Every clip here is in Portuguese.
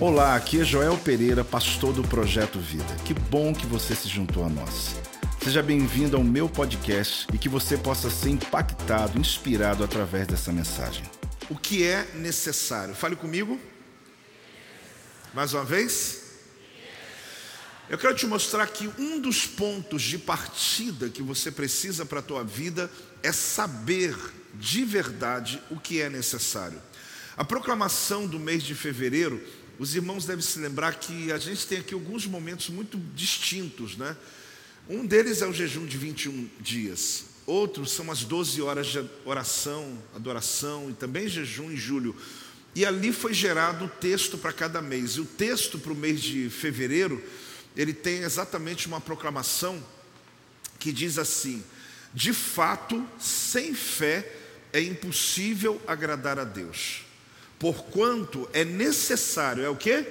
Olá, aqui é Joel Pereira, pastor do Projeto Vida. Que bom que você se juntou a nós. Seja bem-vindo ao meu podcast e que você possa ser impactado, inspirado através dessa mensagem. O que é necessário? Fale comigo. Mais uma vez. Eu quero te mostrar que um dos pontos de partida que você precisa para a tua vida é saber de verdade o que é necessário. A proclamação do mês de fevereiro, os irmãos devem se lembrar que a gente tem aqui alguns momentos muito distintos, né? Um deles é o jejum de 21 dias. Outros são as 12 horas de oração, adoração e também jejum em julho. E ali foi gerado o texto para cada mês. E o texto para o mês de fevereiro, ele tem exatamente uma proclamação que diz assim: De fato, sem fé é impossível agradar a Deus. Porquanto é necessário, é o quê?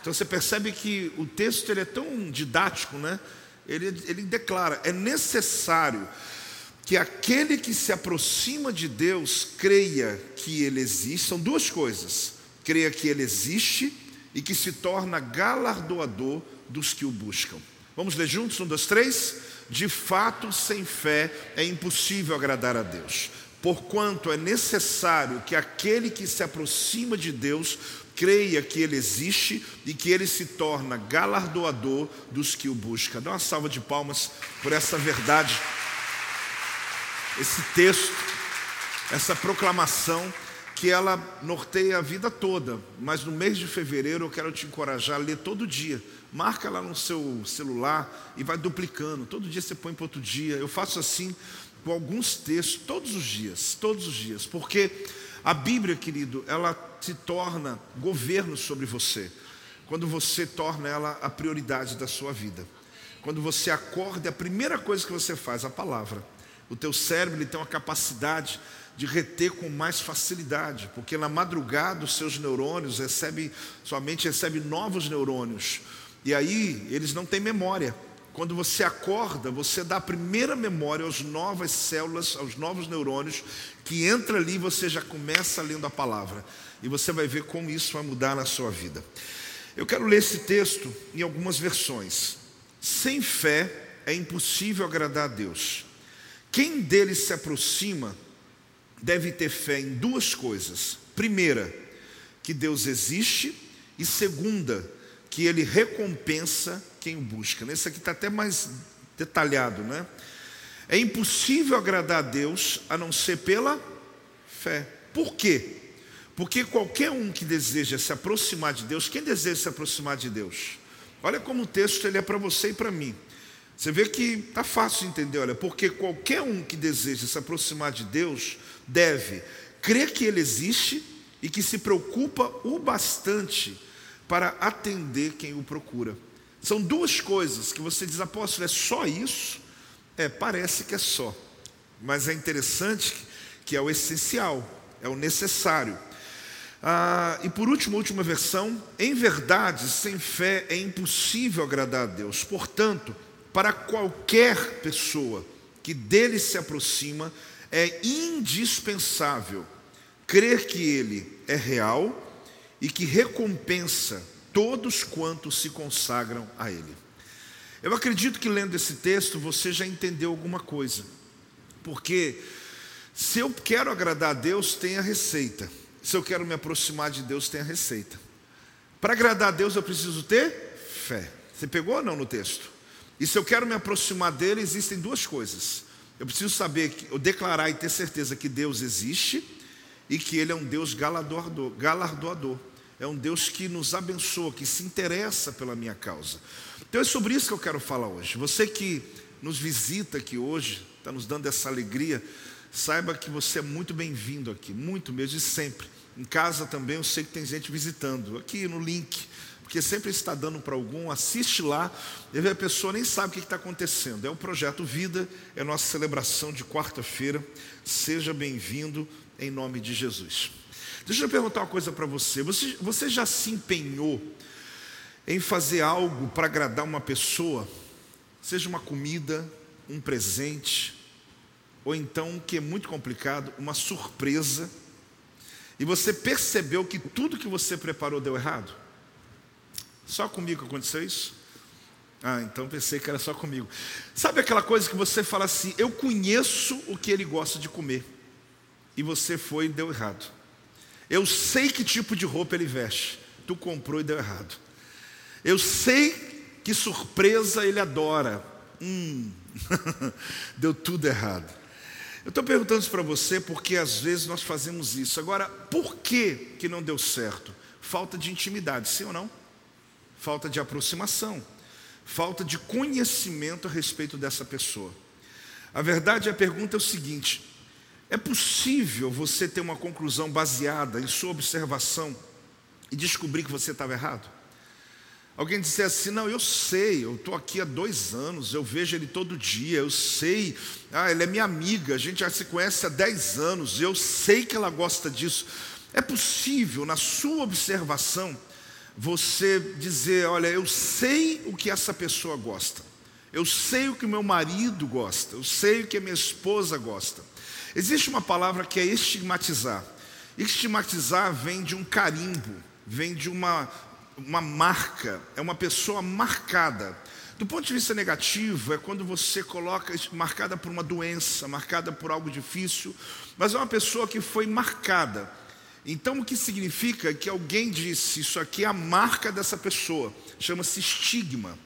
Então você percebe que o texto ele é tão didático, né? Ele, ele declara: é necessário que aquele que se aproxima de Deus creia que Ele existe. São duas coisas: creia que Ele existe e que se torna galardoador dos que o buscam. Vamos ler juntos? Um, dois, três. De fato, sem fé é impossível agradar a Deus. Porquanto é necessário que aquele que se aproxima de Deus creia que Ele existe e que Ele se torna galardoador dos que o buscam. Dá uma salva de palmas por essa verdade, esse texto, essa proclamação que ela norteia a vida toda, mas no mês de fevereiro eu quero te encorajar a ler todo dia. Marca lá no seu celular e vai duplicando. Todo dia você põe para outro dia. Eu faço assim com alguns textos todos os dias, todos os dias, porque a Bíblia, querido, ela se torna governo sobre você, quando você torna ela a prioridade da sua vida. Quando você acorda, a primeira coisa que você faz, a palavra. O teu cérebro ele tem uma capacidade de reter com mais facilidade, porque na madrugada os seus neurônios recebem, sua mente recebe novos neurônios, e aí eles não têm memória. Quando você acorda, você dá a primeira memória às novas células, aos novos neurônios, que entra ali e você já começa lendo a palavra. E você vai ver como isso vai mudar na sua vida. Eu quero ler esse texto em algumas versões. Sem fé é impossível agradar a Deus. Quem dele se aproxima deve ter fé em duas coisas. Primeira, que Deus existe, e segunda, que ele recompensa quem o busca. Esse aqui está até mais detalhado, né? É impossível agradar a Deus a não ser pela fé. Por quê? Porque qualquer um que deseja se aproximar de Deus, quem deseja se aproximar de Deus? Olha como o texto ele é para você e para mim. Você vê que está fácil de entender, olha, porque qualquer um que deseja se aproximar de Deus deve crer que Ele existe e que se preocupa o bastante para atender quem o procura. São duas coisas que você diz, apóstolo, é só isso? É, parece que é só, mas é interessante que é o essencial, é o necessário. Ah, e por último, última versão, em verdade, sem fé é impossível agradar a Deus. Portanto, para qualquer pessoa que dele se aproxima, é indispensável crer que ele é real e que recompensa todos quantos se consagram a Ele. Eu acredito que lendo esse texto você já entendeu alguma coisa, porque se eu quero agradar a Deus, tem a receita, se eu quero me aproximar de Deus, tem a receita. Para agradar a Deus, eu preciso ter fé. Você pegou ou não no texto? E se eu quero me aproximar dele, existem duas coisas. Eu preciso saber, eu declarar e ter certeza que Deus existe e que Ele é um Deus galardoador. galardoador é um Deus que nos abençoa, que se interessa pela minha causa. Então é sobre isso que eu quero falar hoje. Você que nos visita aqui hoje, está nos dando essa alegria, saiba que você é muito bem-vindo aqui, muito mesmo, e sempre. Em casa também eu sei que tem gente visitando, aqui no link, porque sempre está dando para algum, assiste lá, e a pessoa nem sabe o que está acontecendo. É o projeto Vida, é nossa celebração de quarta-feira. Seja bem-vindo em nome de Jesus. Deixa eu perguntar uma coisa para você. você. Você já se empenhou em fazer algo para agradar uma pessoa? Seja uma comida, um presente, ou então, que é muito complicado, uma surpresa. e você percebeu que tudo que você preparou deu errado? Só comigo aconteceu isso? Ah, então pensei que era só comigo. Sabe aquela coisa que você fala assim: eu conheço o que ele gosta de comer, e você foi e deu errado. Eu sei que tipo de roupa ele veste, tu comprou e deu errado. Eu sei que surpresa ele adora, hum, deu tudo errado. Eu estou perguntando isso para você porque às vezes nós fazemos isso. Agora, por que, que não deu certo? Falta de intimidade, sim ou não? Falta de aproximação, falta de conhecimento a respeito dessa pessoa. A verdade, a pergunta é o seguinte: é possível você ter uma conclusão baseada em sua observação e descobrir que você estava errado? Alguém disser assim, não, eu sei, eu estou aqui há dois anos, eu vejo ele todo dia, eu sei, ah, ele é minha amiga, a gente já se conhece há dez anos, eu sei que ela gosta disso. É possível, na sua observação, você dizer, olha, eu sei o que essa pessoa gosta, eu sei o que meu marido gosta, eu sei o que a minha esposa gosta. Existe uma palavra que é estigmatizar. Estigmatizar vem de um carimbo, vem de uma uma marca, é uma pessoa marcada. Do ponto de vista negativo, é quando você coloca marcada por uma doença, marcada por algo difícil, mas é uma pessoa que foi marcada. Então, o que significa que alguém disse, isso aqui é a marca dessa pessoa, chama-se estigma.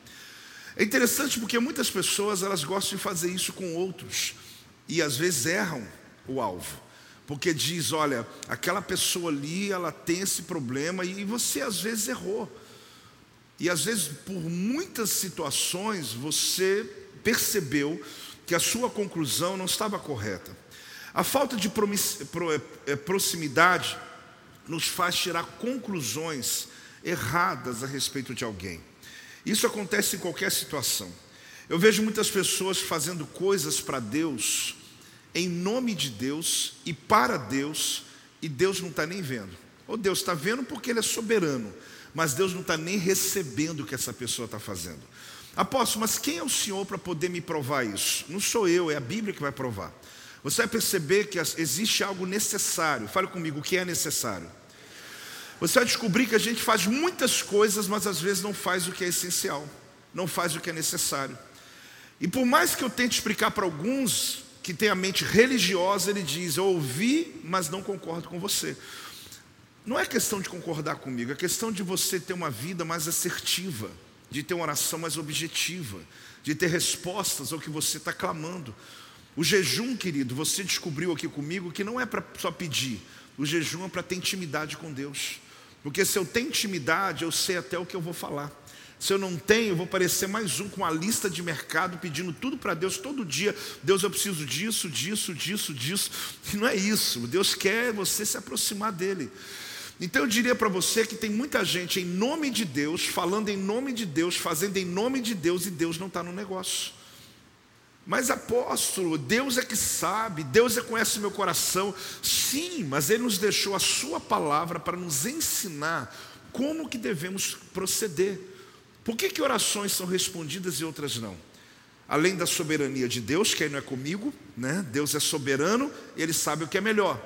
É interessante porque muitas pessoas elas gostam de fazer isso com outros e às vezes erram o alvo. Porque diz, olha, aquela pessoa ali, ela tem esse problema e você às vezes errou. E às vezes, por muitas situações, você percebeu que a sua conclusão não estava correta. A falta de é, é, proximidade nos faz tirar conclusões erradas a respeito de alguém. Isso acontece em qualquer situação. Eu vejo muitas pessoas fazendo coisas para Deus em nome de Deus e para Deus, e Deus não está nem vendo. Ou Deus está vendo porque Ele é soberano, mas Deus não está nem recebendo o que essa pessoa está fazendo. Apóstolo, mas quem é o Senhor para poder me provar isso? Não sou eu, é a Bíblia que vai provar. Você vai perceber que existe algo necessário. Fale comigo, o que é necessário? Você vai descobrir que a gente faz muitas coisas, mas às vezes não faz o que é essencial, não faz o que é necessário. E por mais que eu tente explicar para alguns, que tem a mente religiosa, ele diz: Eu ouvi, mas não concordo com você. Não é questão de concordar comigo, é questão de você ter uma vida mais assertiva, de ter uma oração mais objetiva, de ter respostas ao que você está clamando. O jejum, querido, você descobriu aqui comigo que não é para só pedir, o jejum é para ter intimidade com Deus. Porque se eu tenho intimidade, eu sei até o que eu vou falar. Se eu não tenho, eu vou parecer mais um com a lista de mercado pedindo tudo para Deus todo dia. Deus, eu preciso disso, disso, disso, disso. E não é isso. Deus quer você se aproximar dele. Então eu diria para você que tem muita gente em nome de Deus, falando em nome de Deus, fazendo em nome de Deus e Deus não está no negócio. Mas apóstolo, Deus é que sabe, Deus é que conhece meu coração. Sim, mas Ele nos deixou a Sua palavra para nos ensinar como que devemos proceder. Por que, que orações são respondidas e outras não? Além da soberania de Deus, que aí não é comigo, né? Deus é soberano, ele sabe o que é melhor.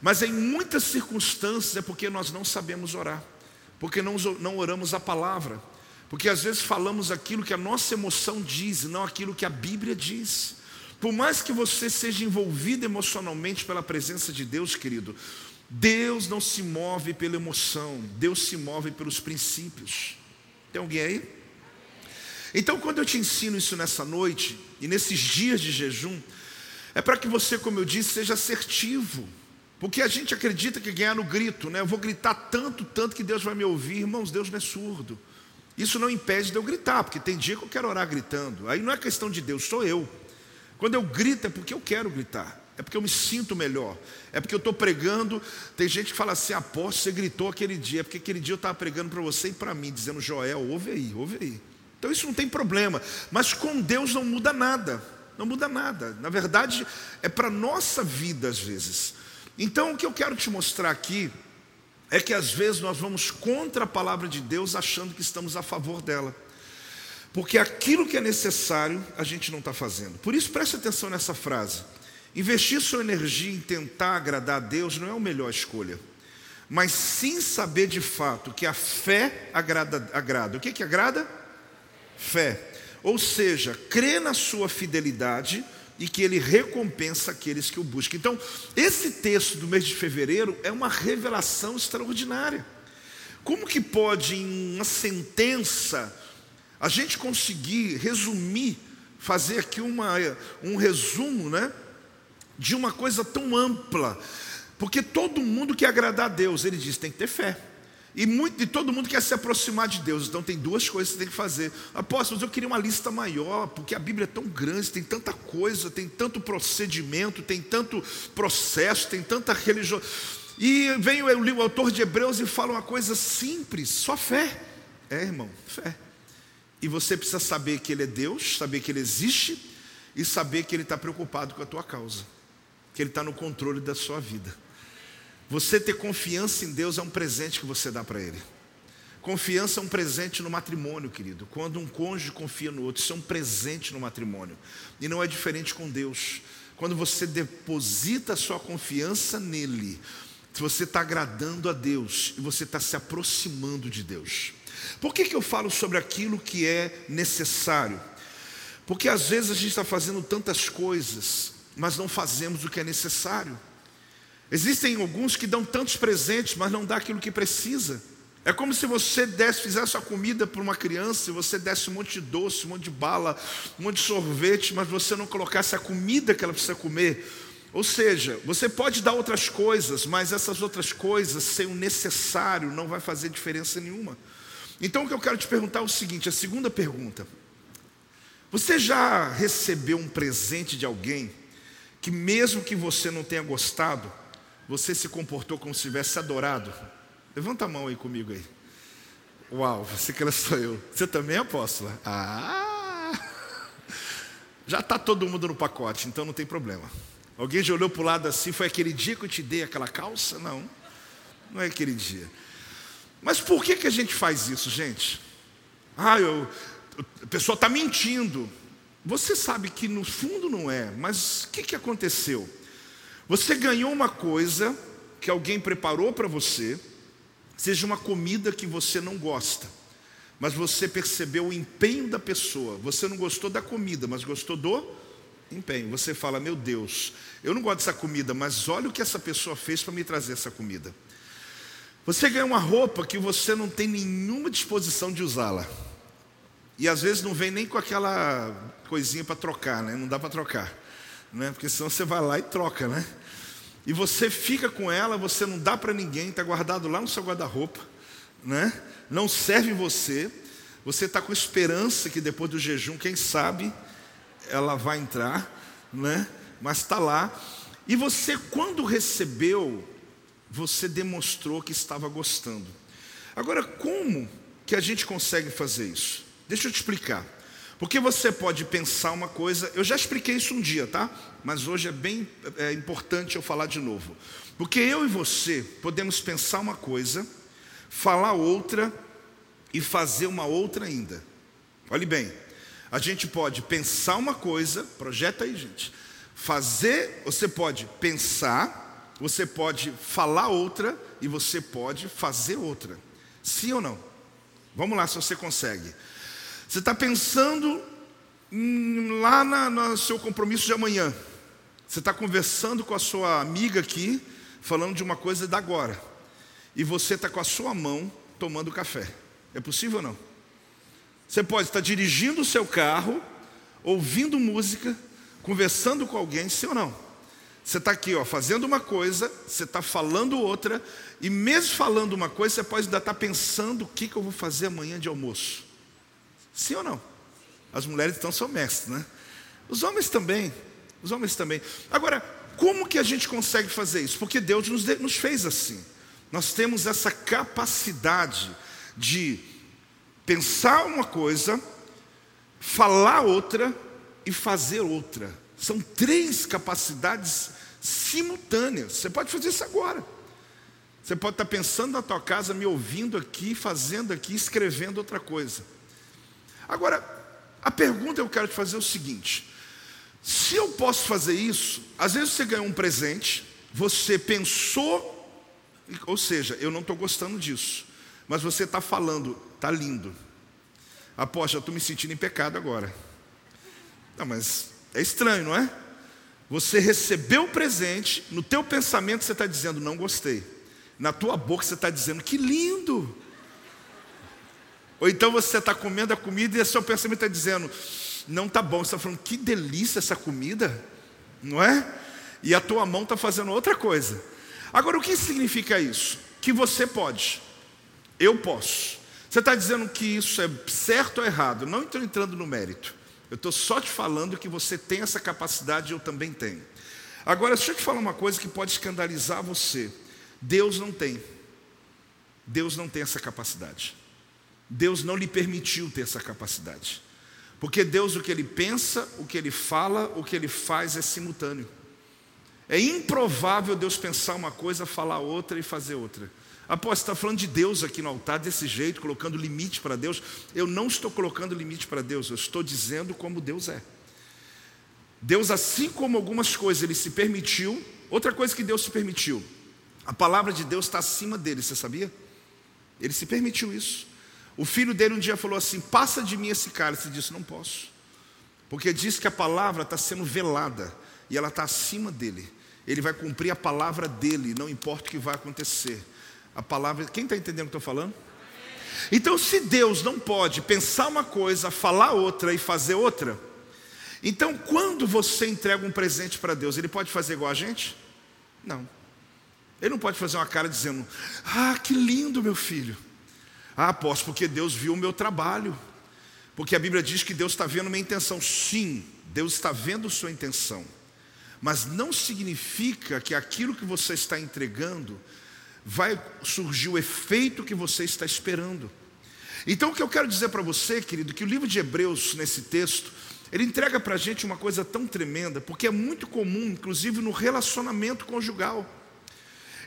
Mas em muitas circunstâncias é porque nós não sabemos orar, porque não, não oramos a palavra, porque às vezes falamos aquilo que a nossa emoção diz, não aquilo que a Bíblia diz. Por mais que você seja envolvido emocionalmente pela presença de Deus, querido, Deus não se move pela emoção, Deus se move pelos princípios. Tem alguém aí? Então, quando eu te ensino isso nessa noite e nesses dias de jejum, é para que você, como eu disse, seja assertivo. Porque a gente acredita que ganhar no grito, né? Eu vou gritar tanto, tanto que Deus vai me ouvir. Irmãos, Deus não é surdo. Isso não impede de eu gritar, porque tem dia que eu quero orar gritando. Aí não é questão de Deus, sou eu. Quando eu grito é porque eu quero gritar é porque eu me sinto melhor, é porque eu estou pregando. Tem gente que fala assim: apóstolo, você gritou aquele dia, é porque aquele dia eu estava pregando para você e para mim, dizendo: Joel, ouve aí, ouve aí. Então isso não tem problema, mas com Deus não muda nada, não muda nada. Na verdade, é para nossa vida às vezes. Então o que eu quero te mostrar aqui é que às vezes nós vamos contra a palavra de Deus achando que estamos a favor dela. Porque aquilo que é necessário a gente não está fazendo. Por isso preste atenção nessa frase. Investir sua energia em tentar agradar a Deus não é a melhor escolha. mas sim saber de fato que a fé agrada. agrada. O que, que agrada? Fé. Ou seja, crê na sua fidelidade e que ele recompensa aqueles que o buscam. Então, esse texto do mês de fevereiro é uma revelação extraordinária. Como que pode, em uma sentença, a gente conseguir resumir, fazer aqui uma, um resumo, né? De uma coisa tão ampla, porque todo mundo quer agradar a Deus, ele diz, tem que ter fé. E, muito, e todo mundo quer se aproximar de Deus, então tem duas coisas que você tem que fazer. Apóstolos, eu queria uma lista maior, porque a Bíblia é tão grande, tem tanta coisa, tem tanto procedimento, tem tanto processo, tem tanta religião. E vem o, o autor de Hebreus e fala uma coisa simples, só fé. É, irmão, fé. E você precisa saber que Ele é Deus, saber que Ele existe e saber que Ele está preocupado com a tua causa, que Ele está no controle da sua vida. Você ter confiança em Deus é um presente que você dá para Ele. Confiança é um presente no matrimônio, querido. Quando um cônjuge confia no outro, isso é um presente no matrimônio. E não é diferente com Deus. Quando você deposita a sua confiança nele, você está agradando a Deus e você está se aproximando de Deus. Por que, que eu falo sobre aquilo que é necessário? Porque às vezes a gente está fazendo tantas coisas, mas não fazemos o que é necessário. Existem alguns que dão tantos presentes, mas não dá aquilo que precisa. É como se você desse, fizesse a comida para uma criança, e você desse um monte de doce, um monte de bala, um monte de sorvete, mas você não colocasse a comida que ela precisa comer. Ou seja, você pode dar outras coisas, mas essas outras coisas, sem o necessário, não vai fazer diferença nenhuma. Então o que eu quero te perguntar é o seguinte: a segunda pergunta. Você já recebeu um presente de alguém que, mesmo que você não tenha gostado, você se comportou como se tivesse adorado? Levanta a mão aí comigo aí. Uau, você que sou eu. Você também é apóstola? Ah! Já está todo mundo no pacote, então não tem problema. Alguém já olhou para o lado assim, foi aquele dia que eu te dei aquela calça? Não, não é aquele dia. Mas por que, que a gente faz isso, gente? Ah, eu, a pessoa está mentindo. Você sabe que no fundo não é, mas o que, que aconteceu? Você ganhou uma coisa que alguém preparou para você, seja uma comida que você não gosta, mas você percebeu o empenho da pessoa. Você não gostou da comida, mas gostou do empenho. Você fala: Meu Deus, eu não gosto dessa comida, mas olha o que essa pessoa fez para me trazer essa comida. Você ganha uma roupa que você não tem nenhuma disposição de usá-la. E às vezes não vem nem com aquela coisinha para trocar, né? Não dá para trocar, né? Porque senão você vai lá e troca, né? E você fica com ela, você não dá para ninguém, está guardado lá no seu guarda-roupa, né? Não serve você. Você está com esperança que depois do jejum, quem sabe, ela vai entrar, né? Mas está lá. E você, quando recebeu você demonstrou que estava gostando. Agora, como que a gente consegue fazer isso? Deixa eu te explicar. Porque você pode pensar uma coisa, eu já expliquei isso um dia, tá? Mas hoje é bem é importante eu falar de novo. Porque eu e você podemos pensar uma coisa, falar outra e fazer uma outra ainda. Olhe bem, a gente pode pensar uma coisa, projeta aí, gente. Fazer, você pode pensar você pode falar outra e você pode fazer outra. Sim ou não? Vamos lá, se você consegue. Você está pensando lá na, no seu compromisso de amanhã. Você está conversando com a sua amiga aqui, falando de uma coisa da agora. E você está com a sua mão tomando café. É possível ou não? Você pode estar dirigindo o seu carro, ouvindo música, conversando com alguém, sim ou não? Você está aqui, ó, fazendo uma coisa, você está falando outra, e mesmo falando uma coisa, você pode ainda estar tá pensando o que, que eu vou fazer amanhã de almoço. Sim ou não? As mulheres então são mestres, né? Os homens também. Os homens também. Agora, como que a gente consegue fazer isso? Porque Deus nos, nos fez assim. Nós temos essa capacidade de pensar uma coisa, falar outra e fazer outra. São três capacidades simultâneas. Você pode fazer isso agora. Você pode estar pensando na tua casa, me ouvindo aqui, fazendo aqui, escrevendo outra coisa. Agora, a pergunta que eu quero te fazer é o seguinte: se eu posso fazer isso, às vezes você ganhou um presente, você pensou ou seja, eu não estou gostando disso. Mas você está falando, está lindo. Aposto, eu estou me sentindo em pecado agora. Não, mas é estranho, não é? Você recebeu o presente, no teu pensamento você está dizendo, não gostei. Na tua boca você está dizendo, que lindo. Ou então você está comendo a comida e o seu pensamento está dizendo, não está bom. Você está falando, que delícia essa comida, não é? E a tua mão está fazendo outra coisa. Agora, o que significa isso? Que você pode, eu posso. Você está dizendo que isso é certo ou errado? Não estou entrando no mérito. Eu estou só te falando que você tem essa capacidade e eu também tenho. Agora, deixa eu te falar uma coisa que pode escandalizar você. Deus não tem. Deus não tem essa capacidade. Deus não lhe permitiu ter essa capacidade. Porque Deus, o que ele pensa, o que ele fala, o que ele faz é simultâneo. É improvável Deus pensar uma coisa, falar outra e fazer outra. Após está falando de Deus aqui no altar desse jeito, colocando limite para Deus. Eu não estou colocando limite para Deus, eu estou dizendo como Deus é. Deus, assim como algumas coisas ele se permitiu, outra coisa que Deus se permitiu, a palavra de Deus está acima dele, você sabia? Ele se permitiu isso. O filho dele um dia falou assim: Passa de mim esse cálice. Ele disse: Não posso. Porque diz que a palavra está sendo velada e ela está acima dele. Ele vai cumprir a palavra dele, não importa o que vai acontecer. A palavra. Quem está entendendo o que estou falando? Então, se Deus não pode pensar uma coisa, falar outra e fazer outra, então quando você entrega um presente para Deus, ele pode fazer igual a gente? Não. Ele não pode fazer uma cara dizendo: Ah, que lindo, meu filho. Ah, posso, porque Deus viu o meu trabalho. Porque a Bíblia diz que Deus está vendo minha intenção. Sim, Deus está vendo sua intenção. Mas não significa que aquilo que você está entregando vai surgir o efeito que você está esperando. Então, o que eu quero dizer para você, querido, que o livro de Hebreus, nesse texto, ele entrega para a gente uma coisa tão tremenda, porque é muito comum, inclusive no relacionamento conjugal.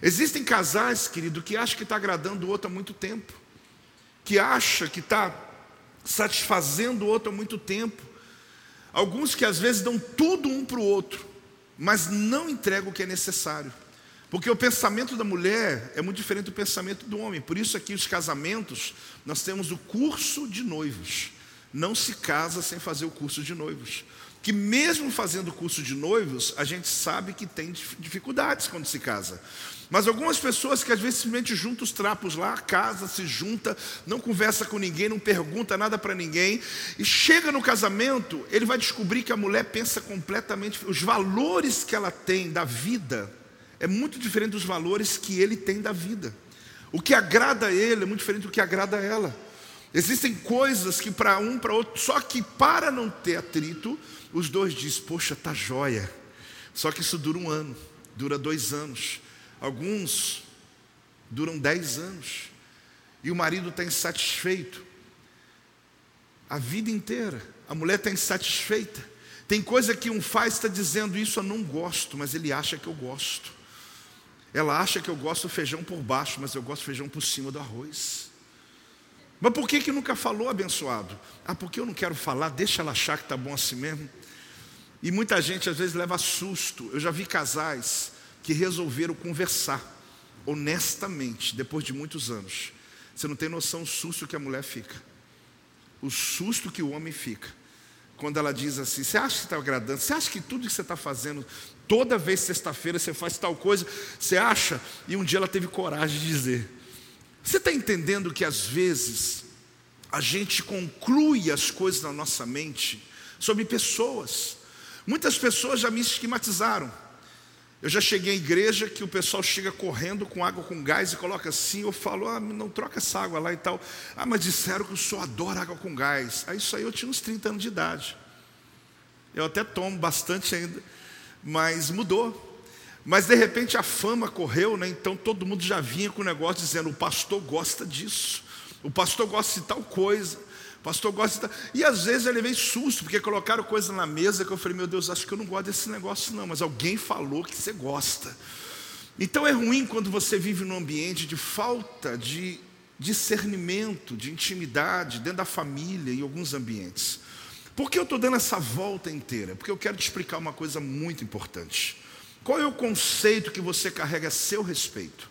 Existem casais, querido, que acham que está agradando o outro há muito tempo que acha que está satisfazendo o outro há muito tempo. Alguns que às vezes dão tudo um para o outro, mas não entregam o que é necessário. Porque o pensamento da mulher é muito diferente do pensamento do homem. Por isso aqui os casamentos, nós temos o curso de noivos. Não se casa sem fazer o curso de noivos. Que mesmo fazendo o curso de noivos, a gente sabe que tem dificuldades quando se casa. Mas algumas pessoas que às vezes simplesmente juntam os trapos lá, casa, se junta, não conversa com ninguém, não pergunta nada para ninguém, e chega no casamento, ele vai descobrir que a mulher pensa completamente, os valores que ela tem da vida é muito diferente dos valores que ele tem da vida. O que agrada a ele é muito diferente do que agrada a ela. Existem coisas que para um, para outro, só que para não ter atrito, os dois dizem: Poxa, tá joia. Só que isso dura um ano, dura dois anos. Alguns duram dez anos. E o marido está insatisfeito. A vida inteira. A mulher está insatisfeita. Tem coisa que um faz está dizendo isso eu não gosto, mas ele acha que eu gosto. Ela acha que eu gosto feijão por baixo, mas eu gosto feijão por cima do arroz. Mas por que, que nunca falou abençoado? Ah, porque eu não quero falar, deixa ela achar que está bom assim mesmo. E muita gente às vezes leva susto. Eu já vi casais que resolveram conversar honestamente, depois de muitos anos. Você não tem noção do susto que a mulher fica, o susto que o homem fica. Quando ela diz assim: Você acha que está agradando? Você acha que tudo que você está fazendo, toda vez sexta-feira você faz tal coisa? Você acha? E um dia ela teve coragem de dizer: Você está entendendo que às vezes a gente conclui as coisas na nossa mente sobre pessoas? Muitas pessoas já me esquematizaram. Eu já cheguei à igreja que o pessoal chega correndo com água com gás e coloca assim. Eu falo, ah, não troca essa água lá e tal. Ah, mas disseram que o senhor adora água com gás. Aí isso aí eu tinha uns 30 anos de idade. Eu até tomo bastante ainda, mas mudou. Mas de repente a fama correu, né? então todo mundo já vinha com o negócio dizendo: o pastor gosta disso, o pastor gosta de tal coisa pastor gosta. E às vezes eu levei susto, porque colocaram coisa na mesa que eu falei, meu Deus, acho que eu não gosto desse negócio não, mas alguém falou que você gosta. Então é ruim quando você vive num ambiente de falta de discernimento, de intimidade, dentro da família e alguns ambientes. Por que eu estou dando essa volta inteira? Porque eu quero te explicar uma coisa muito importante. Qual é o conceito que você carrega a seu respeito?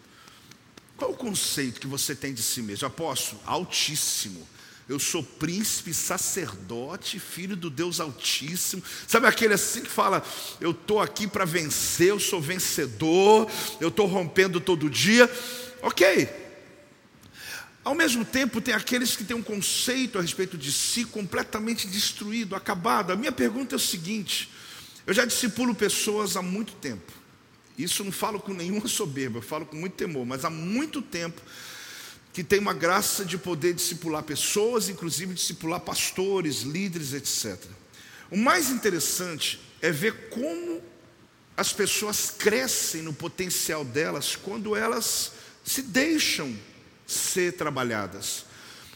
Qual o conceito que você tem de si mesmo? Apóstolo, altíssimo. Eu sou príncipe, sacerdote, filho do Deus Altíssimo. Sabe aquele assim que fala: Eu estou aqui para vencer, eu sou vencedor, eu estou rompendo todo dia. Ok. Ao mesmo tempo, tem aqueles que têm um conceito a respeito de si completamente destruído, acabado. A minha pergunta é o seguinte: eu já discipulo pessoas há muito tempo. Isso não falo com nenhuma soberba, eu falo com muito temor, mas há muito tempo que tem uma graça de poder discipular pessoas, inclusive discipular pastores, líderes, etc. O mais interessante é ver como as pessoas crescem no potencial delas quando elas se deixam ser trabalhadas.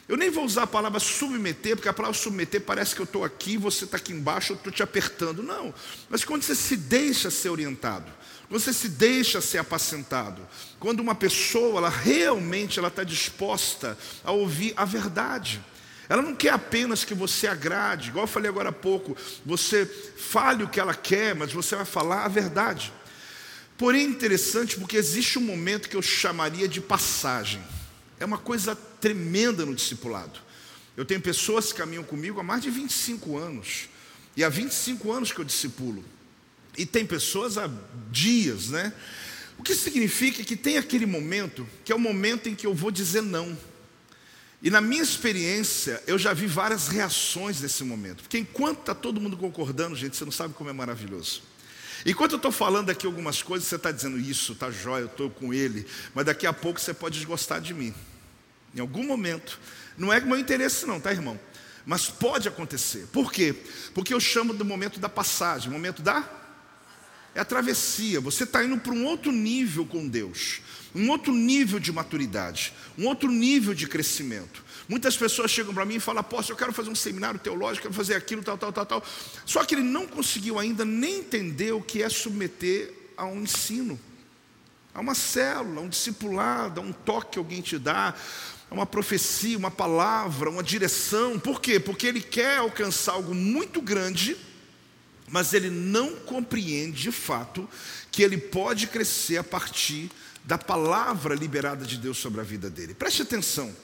Eu nem vou usar a palavra submeter, porque a palavra submeter parece que eu estou aqui, você está aqui embaixo, eu estou te apertando. Não, mas quando você se deixa ser orientado, você se deixa ser apacentado. Quando uma pessoa, ela realmente ela está disposta a ouvir a verdade. Ela não quer apenas que você agrade, igual eu falei agora há pouco, você fale o que ela quer, mas você vai falar a verdade. Porém, é interessante porque existe um momento que eu chamaria de passagem. É uma coisa tremenda no discipulado. Eu tenho pessoas que caminham comigo há mais de 25 anos, e há 25 anos que eu discipulo. E tem pessoas há dias, né? O que significa que tem aquele momento, que é o momento em que eu vou dizer não. E na minha experiência, eu já vi várias reações nesse momento. Porque enquanto está todo mundo concordando, gente, você não sabe como é maravilhoso. Enquanto eu estou falando aqui algumas coisas, você está dizendo isso, está jóia, eu estou com ele, mas daqui a pouco você pode desgostar de mim. Em algum momento. Não é meu interesse, não, tá, irmão? Mas pode acontecer. Por quê? Porque eu chamo do momento da passagem, momento da é a travessia. Você está indo para um outro nível com Deus, um outro nível de maturidade, um outro nível de crescimento. Muitas pessoas chegam para mim e falam, apóstolo, eu quero fazer um seminário teológico, quero fazer aquilo, tal, tal, tal, tal. Só que ele não conseguiu ainda nem entender o que é submeter a um ensino, a uma célula, a um discipulado, a um toque que alguém te dá, a uma profecia, uma palavra, uma direção. Por quê? Porque ele quer alcançar algo muito grande mas ele não compreende de fato que ele pode crescer a partir da palavra liberada de Deus sobre a vida dele. Preste atenção.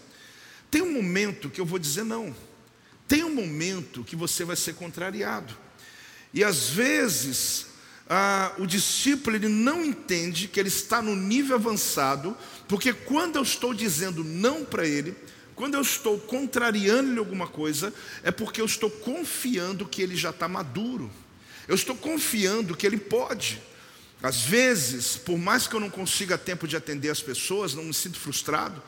Tem um momento que eu vou dizer não. Tem um momento que você vai ser contrariado. E às vezes ah, o discípulo ele não entende que ele está no nível avançado, porque quando eu estou dizendo não para ele, quando eu estou contrariando-lhe alguma coisa, é porque eu estou confiando que ele já está maduro. Eu estou confiando que Ele pode. Às vezes, por mais que eu não consiga tempo de atender as pessoas, não me sinto frustrado,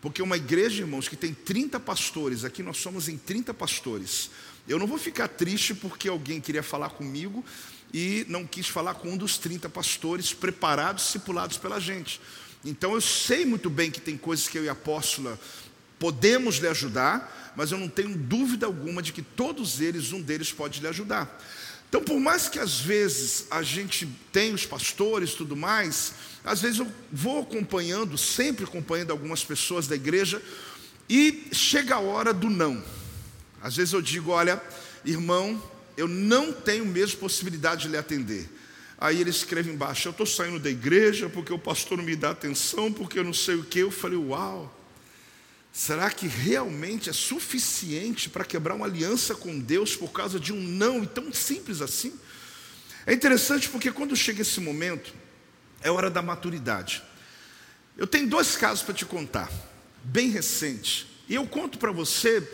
porque uma igreja, irmãos, que tem 30 pastores, aqui nós somos em 30 pastores. Eu não vou ficar triste porque alguém queria falar comigo e não quis falar com um dos 30 pastores preparados, discipulados pela gente. Então eu sei muito bem que tem coisas que eu e a apóstola podemos lhe ajudar, mas eu não tenho dúvida alguma de que todos eles, um deles pode lhe ajudar. Então, por mais que às vezes a gente tenha os pastores tudo mais, às vezes eu vou acompanhando, sempre acompanhando algumas pessoas da igreja, e chega a hora do não. Às vezes eu digo: olha, irmão, eu não tenho mesmo possibilidade de lhe atender. Aí ele escreve embaixo: eu estou saindo da igreja porque o pastor não me dá atenção, porque eu não sei o que. Eu falei: uau. Será que realmente é suficiente para quebrar uma aliança com Deus por causa de um não e tão simples assim? É interessante porque quando chega esse momento, é hora da maturidade. Eu tenho dois casos para te contar, bem recentes. E eu conto para você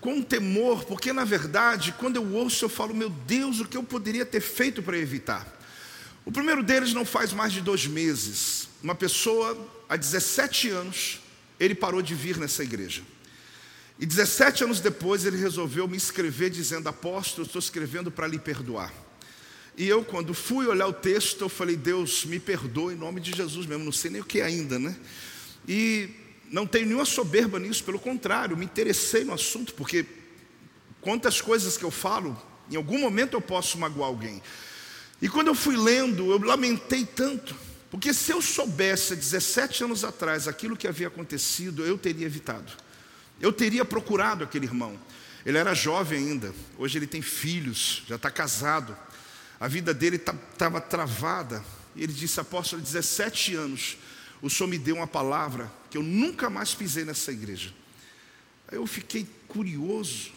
com temor, porque na verdade, quando eu ouço, eu falo, meu Deus, o que eu poderia ter feito para evitar? O primeiro deles não faz mais de dois meses. Uma pessoa, há 17 anos, ele parou de vir nessa igreja. E 17 anos depois ele resolveu me escrever dizendo: Apóstolo, estou escrevendo para lhe perdoar. E eu, quando fui olhar o texto, eu falei: Deus, me perdoe em nome de Jesus mesmo, não sei nem o que ainda, né? E não tenho nenhuma soberba nisso, pelo contrário, me interessei no assunto, porque quantas coisas que eu falo, em algum momento eu posso magoar alguém. E quando eu fui lendo, eu lamentei tanto. Porque se eu soubesse 17 anos atrás aquilo que havia acontecido, eu teria evitado. Eu teria procurado aquele irmão. Ele era jovem ainda, hoje ele tem filhos, já está casado. A vida dele estava tá, travada. E ele disse, apóstolo, 17 anos. o senhor me deu uma palavra que eu nunca mais pisei nessa igreja. Aí eu fiquei curioso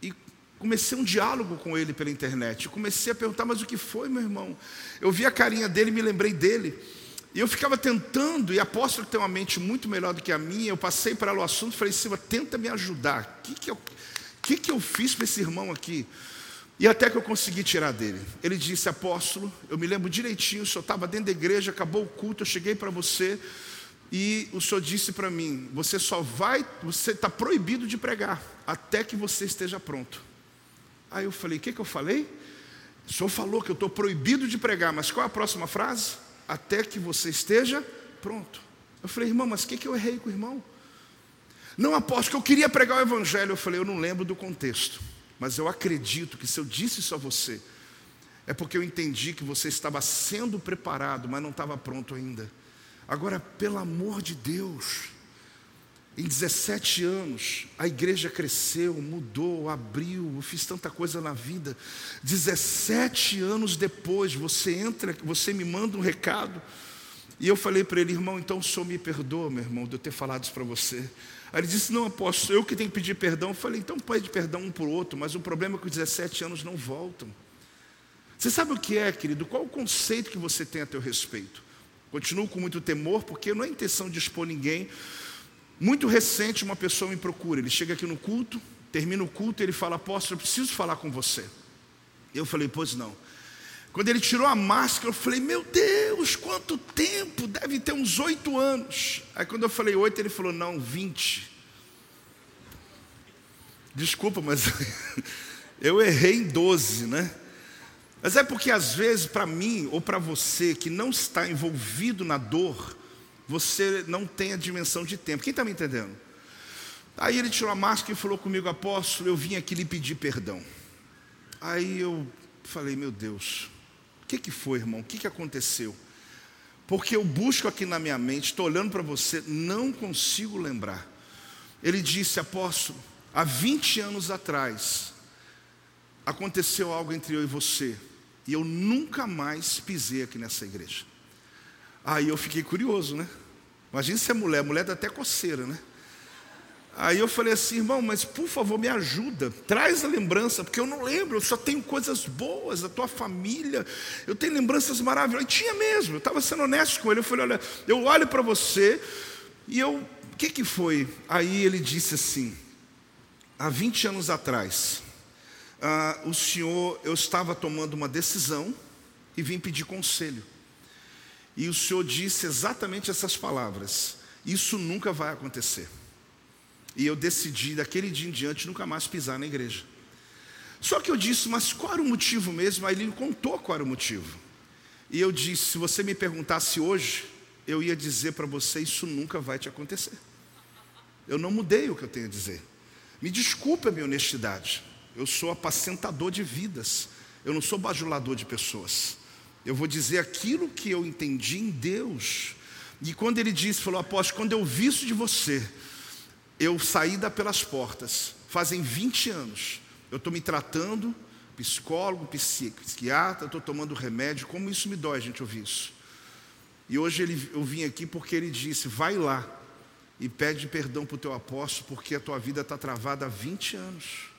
e comecei um diálogo com ele pela internet. comecei a perguntar, mas o que foi, meu irmão? Eu vi a carinha dele e me lembrei dele. E eu ficava tentando, e apóstolo tem uma mente muito melhor do que a minha, eu passei para ela o assunto e falei, Silva, tenta me ajudar. O que, que, eu, que, que eu fiz para esse irmão aqui? E até que eu consegui tirar dele. Ele disse, apóstolo, eu me lembro direitinho, o senhor estava dentro da igreja, acabou o culto, eu cheguei para você, e o senhor disse para mim, você só vai, você está proibido de pregar, até que você esteja pronto. Aí eu falei, o que, que eu falei? O senhor falou que eu estou proibido de pregar, mas qual é a próxima frase? Até que você esteja pronto. Eu falei, irmão, mas o que, que eu errei com o irmão? Não aposto que eu queria pregar o evangelho. Eu falei, eu não lembro do contexto, mas eu acredito que se eu disse isso a você, é porque eu entendi que você estava sendo preparado, mas não estava pronto ainda. Agora, pelo amor de Deus, em 17 anos, a igreja cresceu, mudou, abriu, eu fiz tanta coisa na vida. 17 anos depois, você entra, você me manda um recado. E eu falei para ele, irmão, então o senhor me perdoa, meu irmão, de eu ter falado isso para você. Aí ele disse, não, apóstolo, eu que tenho que pedir perdão. Eu falei, então pede perdão um por outro, mas o problema é que os 17 anos não voltam. Você sabe o que é, querido? Qual o conceito que você tem a teu respeito? Continuo com muito temor, porque não é intenção de expor ninguém, muito recente, uma pessoa me procura. Ele chega aqui no culto, termina o culto e ele fala: Apóstolo, eu preciso falar com você. Eu falei: Pois não. Quando ele tirou a máscara, eu falei: Meu Deus, quanto tempo! Deve ter uns oito anos. Aí, quando eu falei oito, ele falou: Não, vinte. Desculpa, mas eu errei em doze, né? Mas é porque às vezes, para mim ou para você que não está envolvido na dor, você não tem a dimensão de tempo. Quem está me entendendo? Aí ele tirou a máscara e falou comigo, apóstolo, eu vim aqui lhe pedir perdão. Aí eu falei, meu Deus, o que, que foi, irmão? O que, que aconteceu? Porque eu busco aqui na minha mente, estou olhando para você, não consigo lembrar. Ele disse, apóstolo, há 20 anos atrás, aconteceu algo entre eu e você, e eu nunca mais pisei aqui nessa igreja. Aí eu fiquei curioso, né? Imagina se é mulher, mulher dá até coceira, né? Aí eu falei assim, irmão, mas por favor me ajuda, traz a lembrança, porque eu não lembro, eu só tenho coisas boas da tua família, eu tenho lembranças maravilhosas. E tinha mesmo, eu estava sendo honesto com ele. Eu falei, olha, eu olho para você e eu, o que, que foi? Aí ele disse assim, há 20 anos atrás, ah, o senhor, eu estava tomando uma decisão e vim pedir conselho. E o Senhor disse exatamente essas palavras: Isso nunca vai acontecer. E eu decidi, daquele dia em diante, nunca mais pisar na igreja. Só que eu disse, mas qual era o motivo mesmo? Aí ele me contou qual era o motivo. E eu disse: se você me perguntasse hoje, eu ia dizer para você: isso nunca vai te acontecer. Eu não mudei o que eu tenho a dizer. Me desculpe a minha honestidade. Eu sou apacentador de vidas. Eu não sou bajulador de pessoas. Eu vou dizer aquilo que eu entendi em Deus. E quando ele disse, falou, apóstolo, quando eu vi isso de você, eu saí da pelas portas. Fazem 20 anos. Eu estou me tratando, psicólogo, psiquiatra, estou tomando remédio. Como isso me dói, gente, ouvir isso. E hoje ele, eu vim aqui porque ele disse: vai lá e pede perdão para o teu apóstolo, porque a tua vida está travada há 20 anos.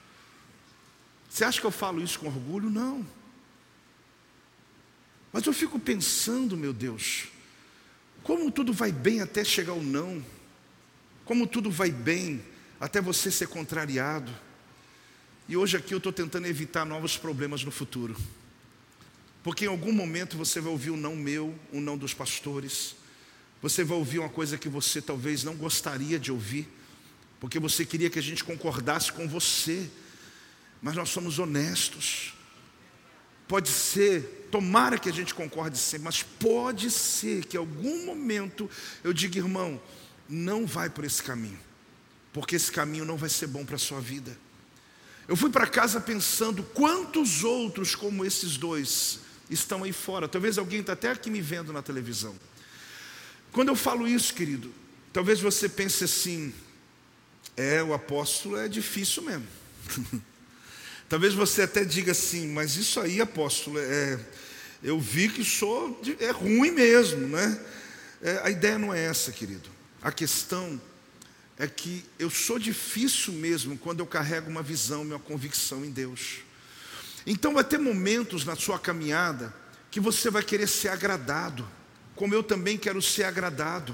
Você acha que eu falo isso com orgulho? Não. Mas eu fico pensando, meu Deus, como tudo vai bem até chegar o não, como tudo vai bem até você ser contrariado. E hoje aqui eu estou tentando evitar novos problemas no futuro. Porque em algum momento você vai ouvir um não meu, um não dos pastores. Você vai ouvir uma coisa que você talvez não gostaria de ouvir, porque você queria que a gente concordasse com você. Mas nós somos honestos. Pode ser, tomara que a gente concorde sempre, mas pode ser que em algum momento eu diga, irmão, não vai por esse caminho, porque esse caminho não vai ser bom para a sua vida. Eu fui para casa pensando quantos outros como esses dois estão aí fora. Talvez alguém está até aqui me vendo na televisão. Quando eu falo isso, querido, talvez você pense assim: é, o apóstolo é difícil mesmo. Talvez você até diga assim, mas isso aí, apóstolo, é, eu vi que sou, é ruim mesmo, né? É, a ideia não é essa, querido. A questão é que eu sou difícil mesmo quando eu carrego uma visão, uma convicção em Deus. Então vai ter momentos na sua caminhada que você vai querer ser agradado, como eu também quero ser agradado.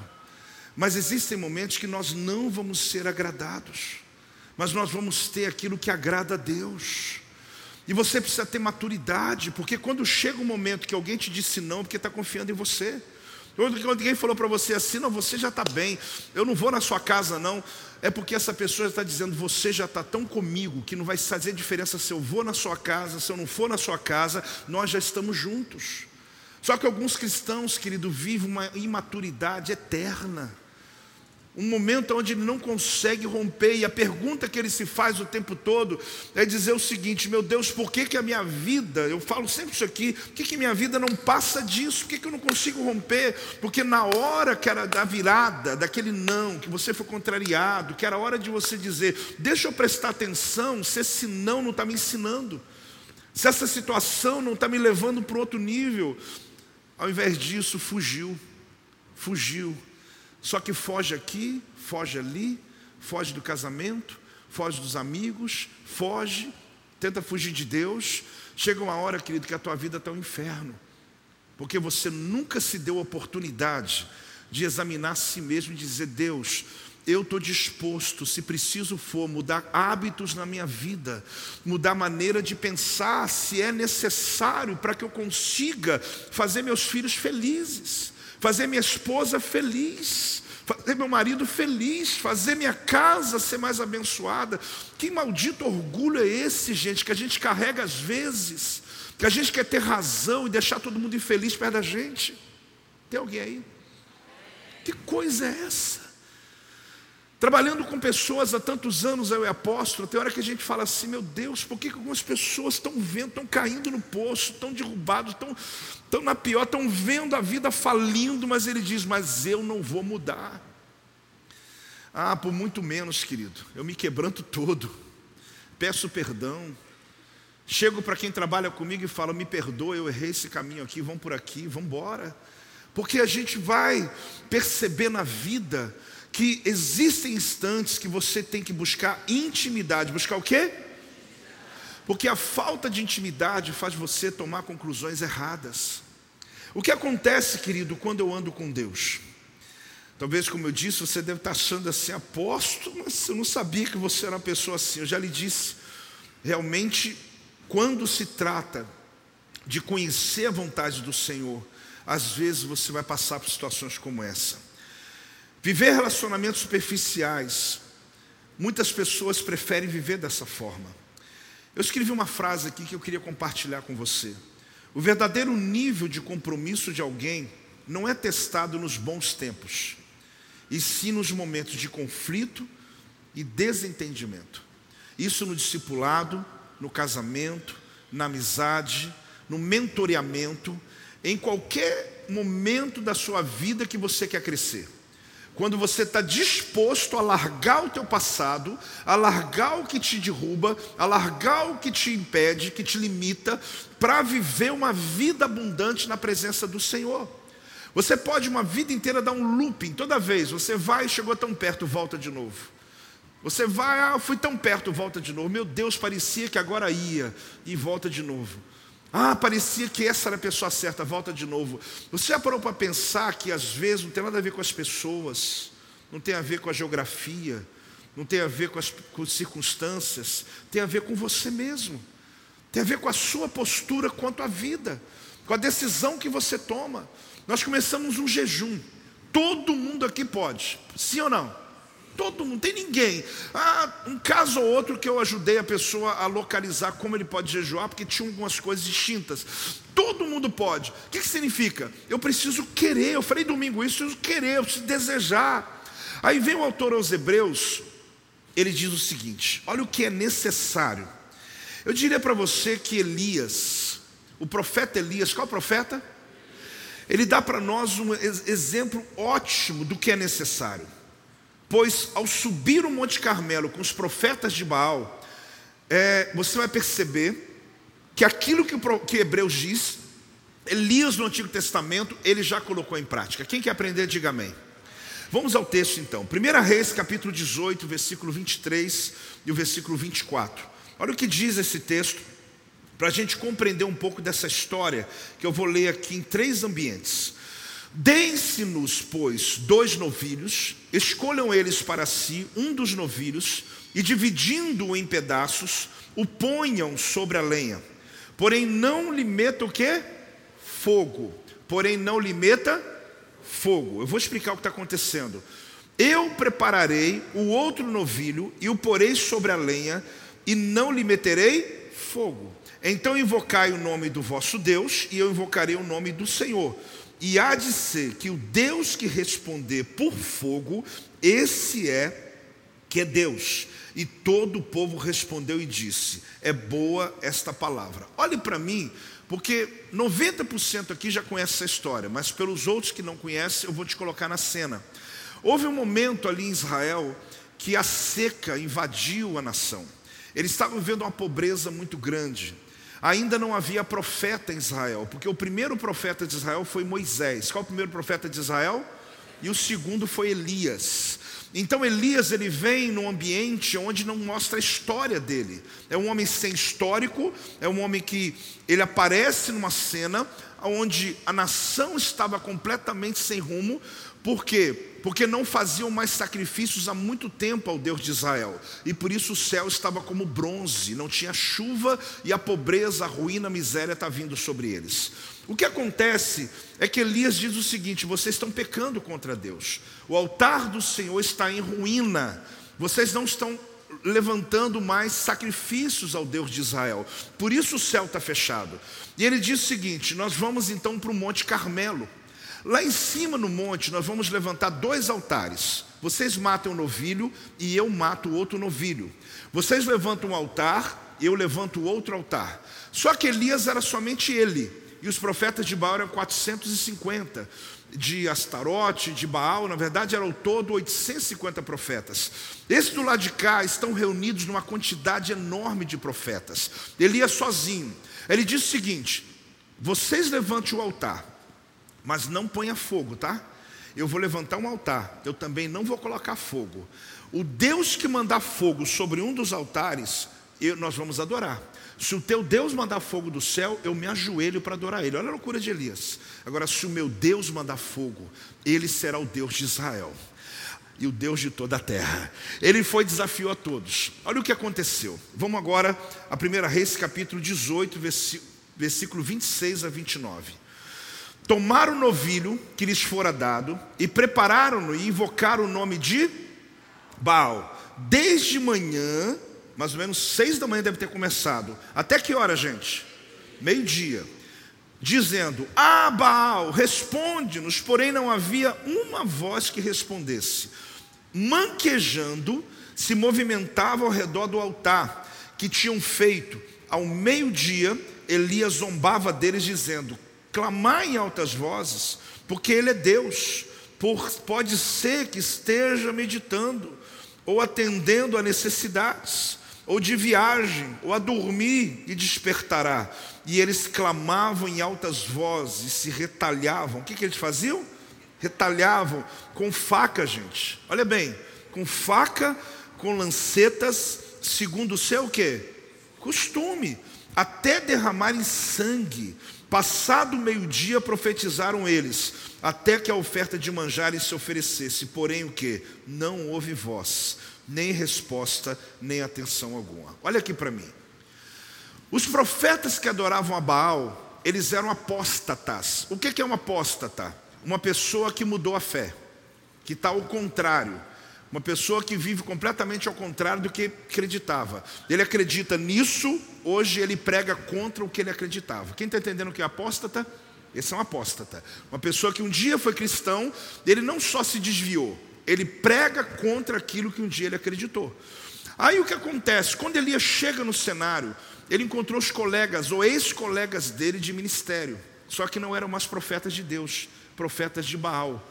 Mas existem momentos que nós não vamos ser agradados, mas nós vamos ter aquilo que agrada a Deus. E você precisa ter maturidade, porque quando chega um momento que alguém te disse não, porque está confiando em você. Quando alguém falou para você assim, não, você já está bem, eu não vou na sua casa não, é porque essa pessoa está dizendo, você já está tão comigo que não vai fazer diferença se eu vou na sua casa, se eu não for na sua casa, nós já estamos juntos. Só que alguns cristãos, querido, vivem uma imaturidade eterna um momento onde ele não consegue romper, e a pergunta que ele se faz o tempo todo é dizer o seguinte: meu Deus, por que, que a minha vida, eu falo sempre isso aqui, por que, que minha vida não passa disso? Por que, que eu não consigo romper? Porque na hora que era da virada, daquele não, que você foi contrariado, que era a hora de você dizer, deixa eu prestar atenção, se esse não não está me ensinando, se essa situação não está me levando para outro nível, ao invés disso, fugiu, fugiu só que foge aqui, foge ali, foge do casamento, foge dos amigos, foge, tenta fugir de Deus. Chega uma hora, querido, que a tua vida está um inferno, porque você nunca se deu a oportunidade de examinar a si mesmo e dizer: Deus, eu estou disposto, se preciso for, mudar hábitos na minha vida, mudar maneira de pensar, se é necessário para que eu consiga fazer meus filhos felizes fazer minha esposa feliz, fazer meu marido feliz, fazer minha casa ser mais abençoada. Que maldito orgulho é esse, gente, que a gente carrega às vezes, que a gente quer ter razão e deixar todo mundo infeliz perto da gente. Tem alguém aí? Que coisa é essa? Trabalhando com pessoas há tantos anos, eu e apóstolo, tem hora que a gente fala assim, meu Deus, por que algumas pessoas estão vendo, estão caindo no poço, estão derrubados, estão, estão na pior, estão vendo a vida falindo, mas ele diz, mas eu não vou mudar. Ah, por muito menos, querido, eu me quebranto todo, peço perdão, chego para quem trabalha comigo e falo, me perdoa, eu errei esse caminho aqui, vamos por aqui, vamos embora. Porque a gente vai perceber na vida que existem instantes que você tem que buscar intimidade. Buscar o quê? Porque a falta de intimidade faz você tomar conclusões erradas. O que acontece, querido, quando eu ando com Deus? Talvez, como eu disse, você deve estar achando assim, apóstolo, mas eu não sabia que você era uma pessoa assim. Eu já lhe disse, realmente, quando se trata de conhecer a vontade do Senhor, às vezes você vai passar por situações como essa. Viver relacionamentos superficiais, muitas pessoas preferem viver dessa forma. Eu escrevi uma frase aqui que eu queria compartilhar com você. O verdadeiro nível de compromisso de alguém não é testado nos bons tempos, e sim nos momentos de conflito e desentendimento. Isso no discipulado, no casamento, na amizade, no mentoreamento, em qualquer momento da sua vida que você quer crescer. Quando você está disposto a largar o teu passado, a largar o que te derruba, a largar o que te impede, que te limita, para viver uma vida abundante na presença do Senhor. Você pode uma vida inteira dar um looping, toda vez, você vai, chegou tão perto, volta de novo. Você vai, ah, fui tão perto, volta de novo. Meu Deus, parecia que agora ia, e volta de novo. Ah, parecia que essa era a pessoa certa, volta de novo. Você já parou para pensar que às vezes não tem nada a ver com as pessoas, não tem a ver com a geografia, não tem a ver com as, com as circunstâncias, tem a ver com você mesmo, tem a ver com a sua postura quanto à vida, com a decisão que você toma. Nós começamos um jejum, todo mundo aqui pode, sim ou não? Todo mundo, tem ninguém. Ah, um caso ou outro que eu ajudei a pessoa a localizar como ele pode jejuar, porque tinha algumas coisas distintas. Todo mundo pode. O que, que significa? Eu preciso querer. Eu falei domingo isso, eu preciso querer, eu preciso desejar. Aí vem o autor aos Hebreus, ele diz o seguinte: olha o que é necessário. Eu diria para você que Elias, o profeta Elias, qual profeta? Ele dá para nós um exemplo ótimo do que é necessário. Pois ao subir o Monte Carmelo com os profetas de Baal, é, você vai perceber que aquilo que, que Hebreus diz Elias no Antigo Testamento, ele já colocou em prática. Quem quer aprender, diga amém. Vamos ao texto então. 1 Reis, capítulo 18, versículo 23 e o versículo 24. Olha o que diz esse texto, para a gente compreender um pouco dessa história, que eu vou ler aqui em três ambientes. Deem-se-nos, pois, dois novilhos, escolham eles para si um dos novilhos, e dividindo-o em pedaços, o ponham sobre a lenha. Porém, não lhe meta o quê? fogo, porém não lhe meta fogo. Eu vou explicar o que está acontecendo. Eu prepararei o outro novilho e o porei sobre a lenha, e não lhe meterei fogo. Então invocai o nome do vosso Deus, e eu invocarei o nome do Senhor. E há de ser que o Deus que responder por fogo, esse é que é Deus. E todo o povo respondeu e disse: É boa esta palavra. Olhe para mim, porque 90% aqui já conhece essa história, mas pelos outros que não conhecem, eu vou te colocar na cena. Houve um momento ali em Israel que a seca invadiu a nação. Eles estavam vivendo uma pobreza muito grande. Ainda não havia profeta em Israel, porque o primeiro profeta de Israel foi Moisés. Qual é o primeiro profeta de Israel? E o segundo foi Elias. Então Elias ele vem num ambiente onde não mostra a história dele. É um homem sem histórico, é um homem que ele aparece numa cena onde a nação estava completamente sem rumo, por quê? Porque não faziam mais sacrifícios há muito tempo ao Deus de Israel. E por isso o céu estava como bronze, não tinha chuva e a pobreza, a ruína, a miséria está vindo sobre eles. O que acontece é que Elias diz o seguinte: vocês estão pecando contra Deus, o altar do Senhor está em ruína, vocês não estão levantando mais sacrifícios ao Deus de Israel, por isso o céu está fechado. E ele diz o seguinte: nós vamos então para o Monte Carmelo. Lá em cima no monte, nós vamos levantar dois altares. Vocês matam um novilho e eu mato outro novilho. Vocês levantam um altar, eu levanto outro altar. Só que Elias era somente ele e os profetas de Baal eram 450. De Astarote, de Baal, na verdade eram todo 850 profetas. Esses do lado de cá estão reunidos numa quantidade enorme de profetas. Elias sozinho. Ele diz o seguinte: vocês levantem o altar, mas não ponha fogo, tá? Eu vou levantar um altar, eu também não vou colocar fogo. O Deus que mandar fogo sobre um dos altares, eu, nós vamos adorar. Se o teu Deus mandar fogo do céu, eu me ajoelho para adorar ele. Olha a loucura de Elias. Agora, se o meu Deus mandar fogo, ele será o Deus de Israel e o Deus de toda a terra. Ele foi desafiou a todos. Olha o que aconteceu. Vamos agora a 1 Reis, capítulo 18, versículo 26 a 29. Tomaram o novilho que lhes fora dado e prepararam-no e invocaram o nome de Baal. Desde manhã mais ou menos seis da manhã deve ter começado. Até que hora, gente? Meio-dia. Dizendo: Ah, Baal, responde-nos. Porém, não havia uma voz que respondesse. Manquejando, se movimentava ao redor do altar que tinham feito. Ao meio-dia, Elias zombava deles, dizendo: Clamai em altas vozes, porque Ele é Deus. Por, pode ser que esteja meditando ou atendendo a necessidades ou de viagem, ou a dormir e despertará. E eles clamavam em altas vozes se retalhavam. O que, que eles faziam? Retalhavam com faca, gente. Olha bem, com faca, com lancetas, segundo o seu quê? Costume, até derramarem sangue. Passado meio-dia profetizaram eles, até que a oferta de manjares se oferecesse. Porém o que? Não houve voz nem resposta, nem atenção alguma. Olha aqui para mim. Os profetas que adoravam a Baal, eles eram apóstatas. O que é um apóstata? Uma pessoa que mudou a fé, que está ao contrário. Uma pessoa que vive completamente ao contrário do que acreditava. Ele acredita nisso, hoje ele prega contra o que ele acreditava. Quem está entendendo que é apóstata? Esse é um apóstata. Uma pessoa que um dia foi cristão, ele não só se desviou, ele prega contra aquilo que um dia ele acreditou. Aí o que acontece? Quando Elias chega no cenário, ele encontrou os colegas ou ex-colegas dele de ministério, só que não eram mais profetas de Deus, profetas de Baal.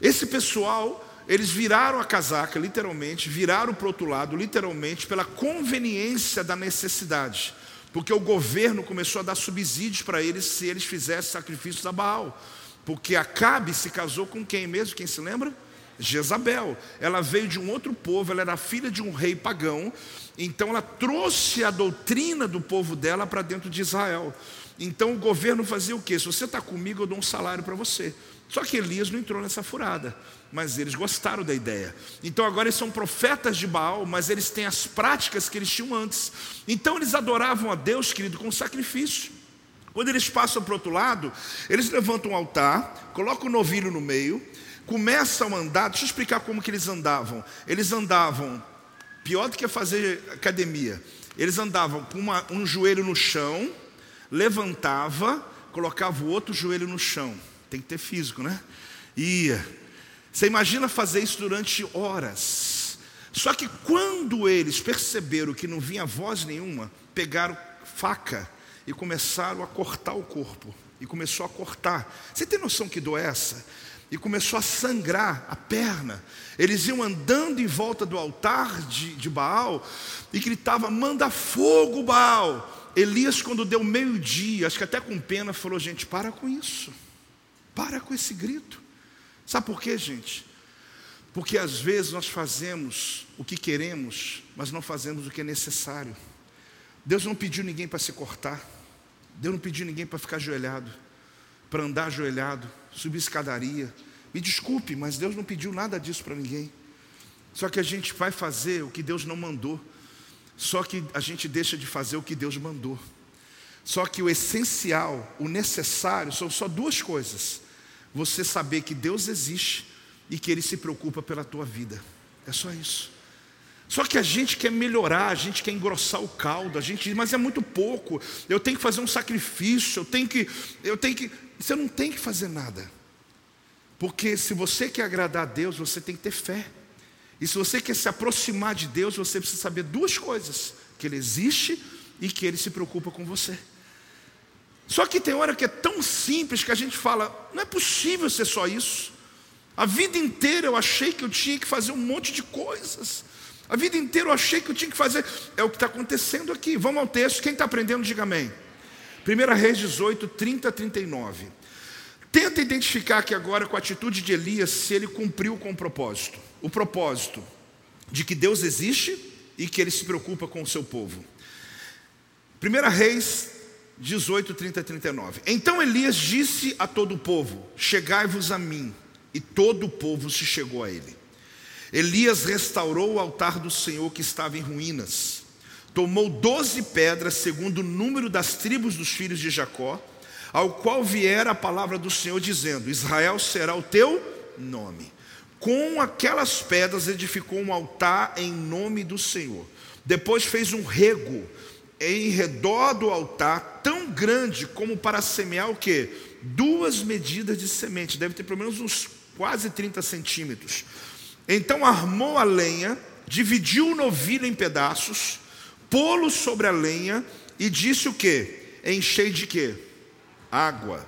Esse pessoal, eles viraram a casaca, literalmente, viraram para o outro lado, literalmente, pela conveniência da necessidade. porque o governo começou a dar subsídios para eles se eles fizessem sacrifícios a Baal. Porque Acabe se casou com quem mesmo? Quem se lembra? Jezabel. Ela veio de um outro povo, ela era filha de um rei pagão, então ela trouxe a doutrina do povo dela para dentro de Israel. Então o governo fazia o quê? Se você está comigo, eu dou um salário para você. Só que Elias não entrou nessa furada, mas eles gostaram da ideia. Então agora eles são profetas de Baal, mas eles têm as práticas que eles tinham antes. Então eles adoravam a Deus, querido, com sacrifício. Quando eles passam para o outro lado, eles levantam um altar, colocam o novilho no meio, começam a andar. Deixa eu explicar como que eles andavam. Eles andavam pior do que fazer academia. Eles andavam com uma, um joelho no chão, levantava, colocava o outro joelho no chão. Tem que ter físico, né? Ia. Você imagina fazer isso durante horas. Só que quando eles perceberam que não vinha voz nenhuma, pegaram faca e começaram a cortar o corpo. E começou a cortar. Você tem noção que dor é essa? E começou a sangrar a perna. Eles iam andando em volta do altar de, de Baal e gritavam: Manda fogo, Baal. Elias, quando deu meio-dia, acho que até com pena, falou: Gente, para com isso. Para com esse grito. Sabe por quê, gente? Porque às vezes nós fazemos o que queremos, mas não fazemos o que é necessário. Deus não pediu ninguém para se cortar. Deus não pediu ninguém para ficar ajoelhado, para andar ajoelhado, subir escadaria. Me desculpe, mas Deus não pediu nada disso para ninguém. Só que a gente vai fazer o que Deus não mandou. Só que a gente deixa de fazer o que Deus mandou. Só que o essencial, o necessário, são só duas coisas: você saber que Deus existe e que Ele se preocupa pela tua vida. É só isso. Só que a gente quer melhorar, a gente quer engrossar o caldo, a gente mas é muito pouco, eu tenho que fazer um sacrifício, eu tenho que, eu tenho que. Você não tem que fazer nada. Porque se você quer agradar a Deus, você tem que ter fé. E se você quer se aproximar de Deus, você precisa saber duas coisas: que Ele existe e que Ele se preocupa com você. Só que tem hora que é tão simples que a gente fala, não é possível ser só isso. A vida inteira eu achei que eu tinha que fazer um monte de coisas. A vida inteira eu achei que eu tinha que fazer. É o que está acontecendo aqui. Vamos ao texto. Quem está aprendendo, diga amém. 1 Reis 18, 30 a 39. Tenta identificar aqui agora com a atitude de Elias se ele cumpriu com o propósito. O propósito de que Deus existe e que ele se preocupa com o seu povo. 1 Reis 18, 30 a 39. Então Elias disse a todo o povo: Chegai-vos a mim. E todo o povo se chegou a ele. Elias restaurou o altar do Senhor que estava em ruínas. Tomou doze pedras, segundo o número das tribos dos filhos de Jacó, ao qual viera a palavra do Senhor, dizendo: Israel será o teu nome. Com aquelas pedras edificou um altar em nome do Senhor. Depois fez um rego em redor do altar, tão grande como para semear o que? Duas medidas de semente, deve ter pelo menos uns quase 30 centímetros. Então armou a lenha, dividiu o novilho em pedaços, pô-lo sobre a lenha e disse o que? Enchei de quê? Água.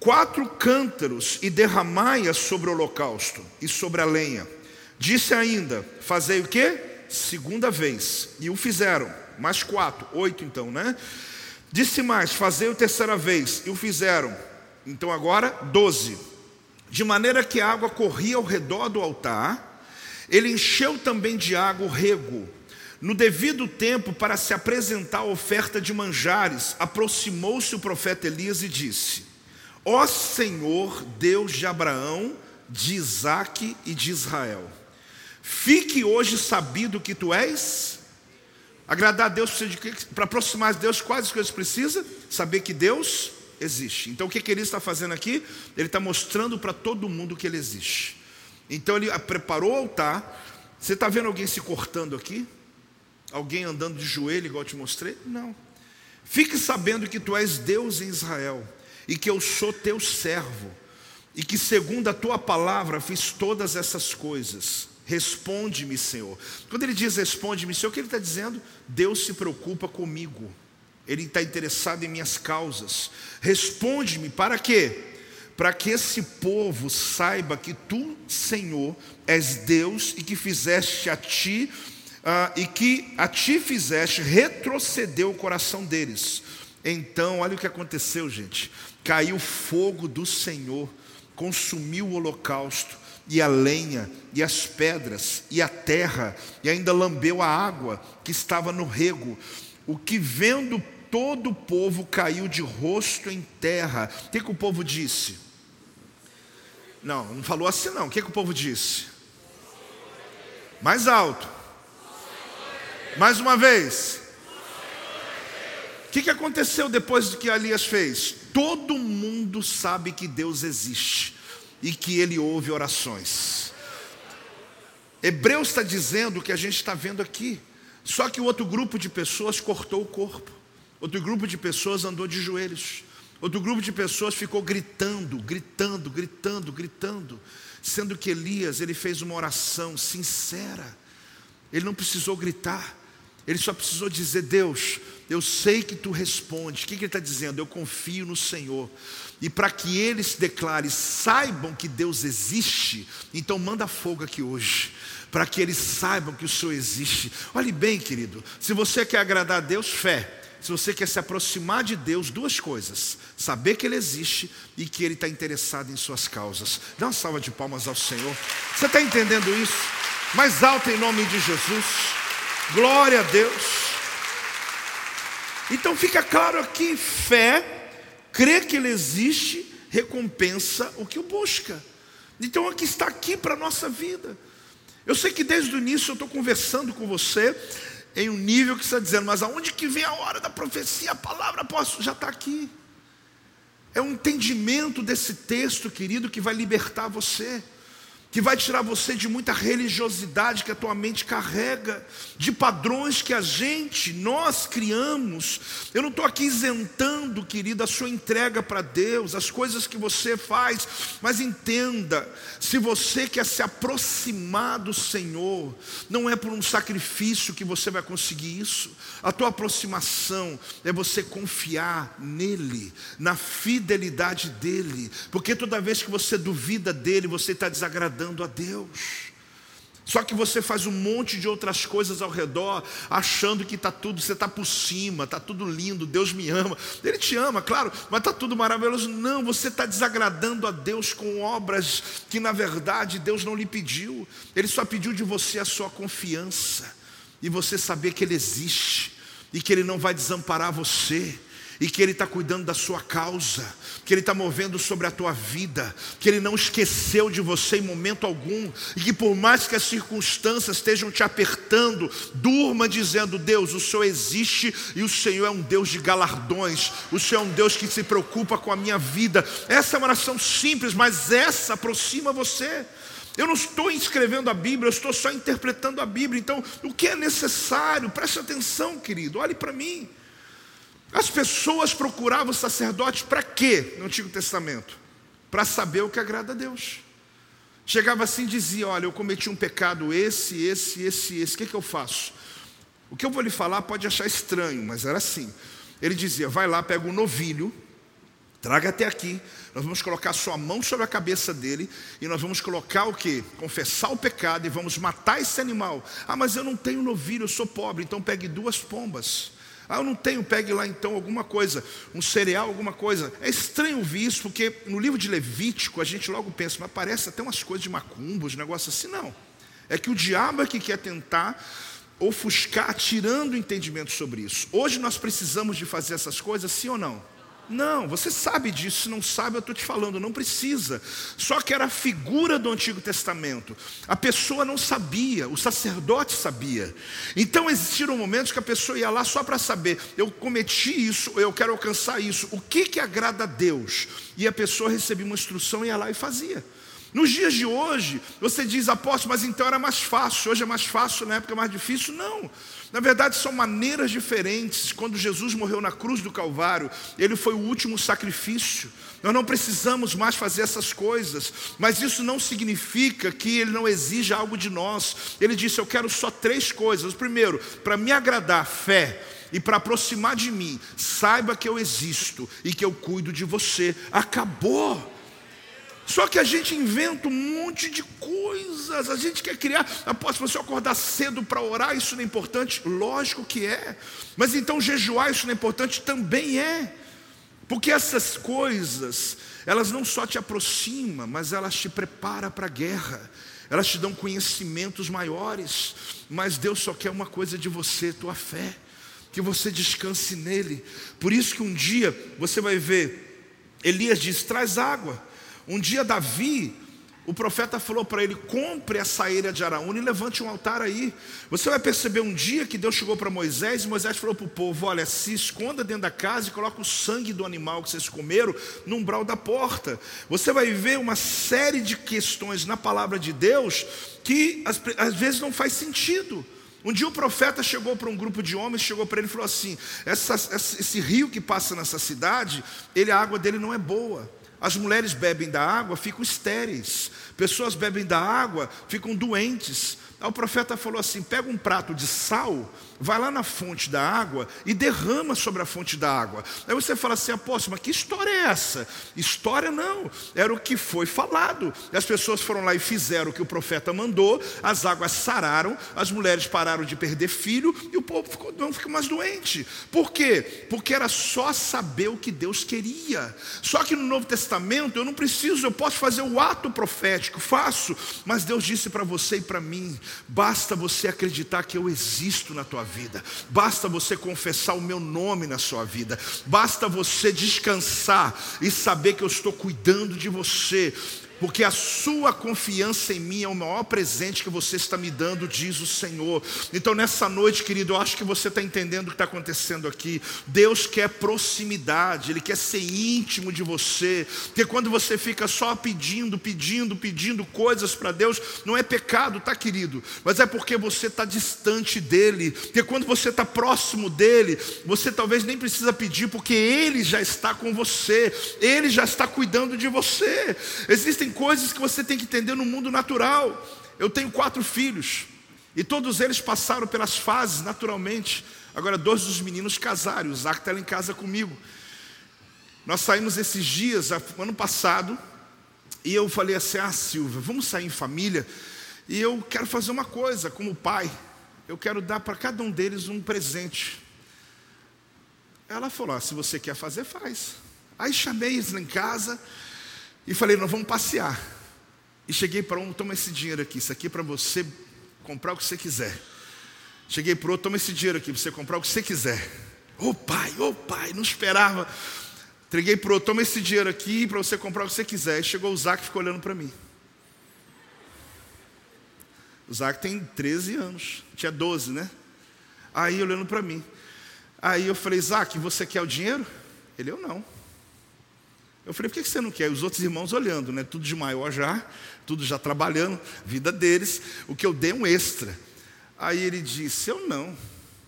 Quatro cântaros e derramai-a sobre o holocausto e sobre a lenha. Disse ainda: Fazei o que? Segunda vez. E o fizeram. Mais quatro, oito então, né? Disse mais: Fazei a terceira vez. E o fizeram. Então agora, doze de maneira que a água corria ao redor do altar, ele encheu também de água o rego. No devido tempo, para se apresentar a oferta de manjares, aproximou-se o profeta Elias e disse: Ó Senhor, Deus de Abraão, de Isaque e de Israel, fique hoje sabido que tu és. Agradar a Deus, para aproximar de Deus, quais coisas precisa? Saber que Deus existe. Então o que, que ele está fazendo aqui? Ele está mostrando para todo mundo que ele existe. Então ele preparou o altar. Você está vendo alguém se cortando aqui? Alguém andando de joelho, igual eu te mostrei? Não. Fique sabendo que tu és Deus em Israel e que eu sou teu servo e que segundo a tua palavra fiz todas essas coisas. Responde-me, Senhor. Quando ele diz responde-me, Senhor, o que ele está dizendo? Deus se preocupa comigo. Ele está interessado em minhas causas. Responde-me, para quê? Para que esse povo saiba que tu, Senhor, és Deus e que fizeste a ti ah, e que a ti fizeste, retrocedeu o coração deles. Então, olha o que aconteceu, gente. Caiu fogo do Senhor, consumiu o holocausto, e a lenha, e as pedras, e a terra, e ainda lambeu a água que estava no rego. O que vendo todo o povo caiu de rosto em terra. O que, que o povo disse? Não, não falou assim não. O que, que o povo disse? Mais alto. Mais uma vez. O que, que aconteceu depois do que Elias fez? Todo mundo sabe que Deus existe e que Ele ouve orações. Hebreus está dizendo o que a gente está vendo aqui. Só que o outro grupo de pessoas cortou o corpo. Outro grupo de pessoas andou de joelhos. Outro grupo de pessoas ficou gritando, gritando, gritando, gritando, sendo que Elias ele fez uma oração sincera. Ele não precisou gritar. Ele só precisou dizer: Deus, eu sei que tu respondes. O que, que ele está dizendo? Eu confio no Senhor. E para que eles declarem, saibam que Deus existe, então manda fogo aqui hoje. Para que eles saibam que o Senhor existe. Olhe bem, querido. Se você quer agradar a Deus, fé. Se você quer se aproximar de Deus, duas coisas: saber que Ele existe e que Ele está interessado em suas causas. Dá uma salva de palmas ao Senhor. Você está entendendo isso? Mais alto em nome de Jesus. Glória a Deus. Então fica claro aqui: fé, crer que Ele existe, recompensa o que o busca. Então aqui está aqui para a nossa vida. Eu sei que desde o início eu estou conversando com você em um nível que está dizendo, mas aonde que vem a hora da profecia? A palavra posso, já está aqui. É um entendimento desse texto, querido, que vai libertar você que vai tirar você de muita religiosidade que a tua mente carrega, de padrões que a gente, nós criamos. Eu não estou aqui isentando, querida, a sua entrega para Deus, as coisas que você faz, mas entenda: se você quer se aproximar do Senhor, não é por um sacrifício que você vai conseguir isso, a tua aproximação é você confiar nele, na fidelidade dele, porque toda vez que você duvida dele, você está desagradando agradando a Deus. Só que você faz um monte de outras coisas ao redor, achando que está tudo, você está por cima, está tudo lindo, Deus me ama. Ele te ama, claro, mas está tudo maravilhoso. Não, você está desagradando a Deus com obras que na verdade Deus não lhe pediu. Ele só pediu de você a sua confiança e você saber que Ele existe e que Ele não vai desamparar você e que Ele está cuidando da sua causa, que Ele está movendo sobre a tua vida, que Ele não esqueceu de você em momento algum, e que por mais que as circunstâncias estejam te apertando, durma dizendo: Deus, o Senhor existe e o Senhor é um Deus de galardões, o Senhor é um Deus que se preocupa com a minha vida. Essa é uma oração simples, mas essa aproxima você. Eu não estou escrevendo a Bíblia, eu estou só interpretando a Bíblia. Então, o que é necessário? Preste atenção, querido, olhe para mim. As pessoas procuravam sacerdotes para quê no Antigo Testamento? Para saber o que agrada a Deus. Chegava assim e dizia: Olha, eu cometi um pecado esse, esse, esse, esse, o que, que eu faço? O que eu vou lhe falar pode achar estranho, mas era assim. Ele dizia: Vai lá, pega um novilho, traga até aqui, nós vamos colocar sua mão sobre a cabeça dele e nós vamos colocar o que? Confessar o pecado e vamos matar esse animal. Ah, mas eu não tenho novilho, eu sou pobre, então pegue duas pombas. Ah, eu não tenho, pegue lá então alguma coisa, um cereal, alguma coisa. É estranho ouvir isso, porque no livro de Levítico a gente logo pensa, mas parece até umas coisas de macumba, uns negócios assim. Não. É que o diabo é que quer tentar ofuscar, tirando o entendimento sobre isso. Hoje nós precisamos de fazer essas coisas, sim ou não? Não, você sabe disso, não sabe, eu estou te falando, não precisa. Só que era a figura do Antigo Testamento. A pessoa não sabia, o sacerdote sabia. Então existiram momentos que a pessoa ia lá só para saber, eu cometi isso, eu quero alcançar isso, o que, que agrada a Deus? E a pessoa recebia uma instrução, ia lá e fazia. Nos dias de hoje, você diz, apóstolo, mas então era mais fácil, hoje é mais fácil, na época é mais difícil. Não. Na verdade, são maneiras diferentes. Quando Jesus morreu na cruz do Calvário, ele foi o último sacrifício. Nós não precisamos mais fazer essas coisas, mas isso não significa que ele não exija algo de nós. Ele disse: Eu quero só três coisas. Primeiro, para me agradar, fé. E para aproximar de mim, saiba que eu existo e que eu cuido de você. Acabou. Só que a gente inventa um monte de coisas, a gente quer criar. Após você acordar cedo para orar, isso não é importante? Lógico que é. Mas então jejuar, isso não é importante? Também é. Porque essas coisas, elas não só te aproximam, mas elas te preparam para a guerra. Elas te dão conhecimentos maiores. Mas Deus só quer uma coisa de você, tua fé. Que você descanse nele. Por isso que um dia você vai ver, Elias diz: traz água. Um dia Davi, o profeta falou para ele: compre a saíra de Araúna e levante um altar aí. Você vai perceber um dia que Deus chegou para Moisés e Moisés falou para o povo: olha, se esconda dentro da casa e coloca o sangue do animal que vocês comeram no umbral da porta. Você vai ver uma série de questões na palavra de Deus que às, às vezes não faz sentido. Um dia o profeta chegou para um grupo de homens, chegou para ele e falou assim: essa, esse rio que passa nessa cidade, ele, a água dele não é boa. As mulheres bebem da água, ficam estéreis. Pessoas bebem da água, ficam doentes. Aí o profeta falou assim: pega um prato de sal vai lá na fonte da água e derrama sobre a fonte da água. Aí você fala assim, apóstolo, mas que história é essa? História não, era o que foi falado. E as pessoas foram lá e fizeram o que o profeta mandou, as águas sararam, as mulheres pararam de perder filho e o povo ficou, não ficou mais doente. Por quê? Porque era só saber o que Deus queria. Só que no Novo Testamento eu não preciso, eu posso fazer o ato profético, faço, mas Deus disse para você e para mim: basta você acreditar que eu existo na tua vida, basta você confessar o meu nome na sua vida, basta você descansar e saber que eu estou cuidando de você, porque a sua confiança em mim é o maior presente que você está me dando, diz o Senhor. Então, nessa noite, querido, eu acho que você está entendendo o que está acontecendo aqui. Deus quer proximidade, Ele quer ser íntimo de você, porque quando você fica só pedindo, pedindo, pedindo coisas para Deus, não é pecado, tá, querido? Mas é porque você está distante dEle, porque quando você está próximo dEle, você talvez nem precisa pedir, porque Ele já está com você, Ele já está cuidando de você. Existem Existem coisas que você tem que entender no mundo natural. Eu tenho quatro filhos e todos eles passaram pelas fases naturalmente. Agora, dois dos meninos casaram, o Isaac está lá em casa comigo. Nós saímos esses dias, ano passado, e eu falei assim: Ah, Silvia, vamos sair em família. E eu quero fazer uma coisa como pai. Eu quero dar para cada um deles um presente. Ela falou: ah, Se você quer fazer, faz. Aí chamei eles lá em casa. E falei, nós vamos passear. E cheguei para um, toma esse dinheiro aqui, isso aqui é para você comprar o que você quiser. Cheguei para outro, toma esse dinheiro aqui, para você comprar o que você quiser. Ô oh, pai, ô oh, pai, não esperava. Entreguei para outro, toma esse dinheiro aqui para você comprar o que você quiser. E chegou o Zac e ficou olhando para mim. O Zac tem 13 anos, tinha 12, né? Aí olhando para mim. Aí eu falei, Zac, você quer o dinheiro? Ele, eu não. Eu falei, por que você não quer? Os outros irmãos olhando, né? Tudo de maior já, tudo já trabalhando, vida deles. O que eu dei um extra. Aí ele disse, eu não,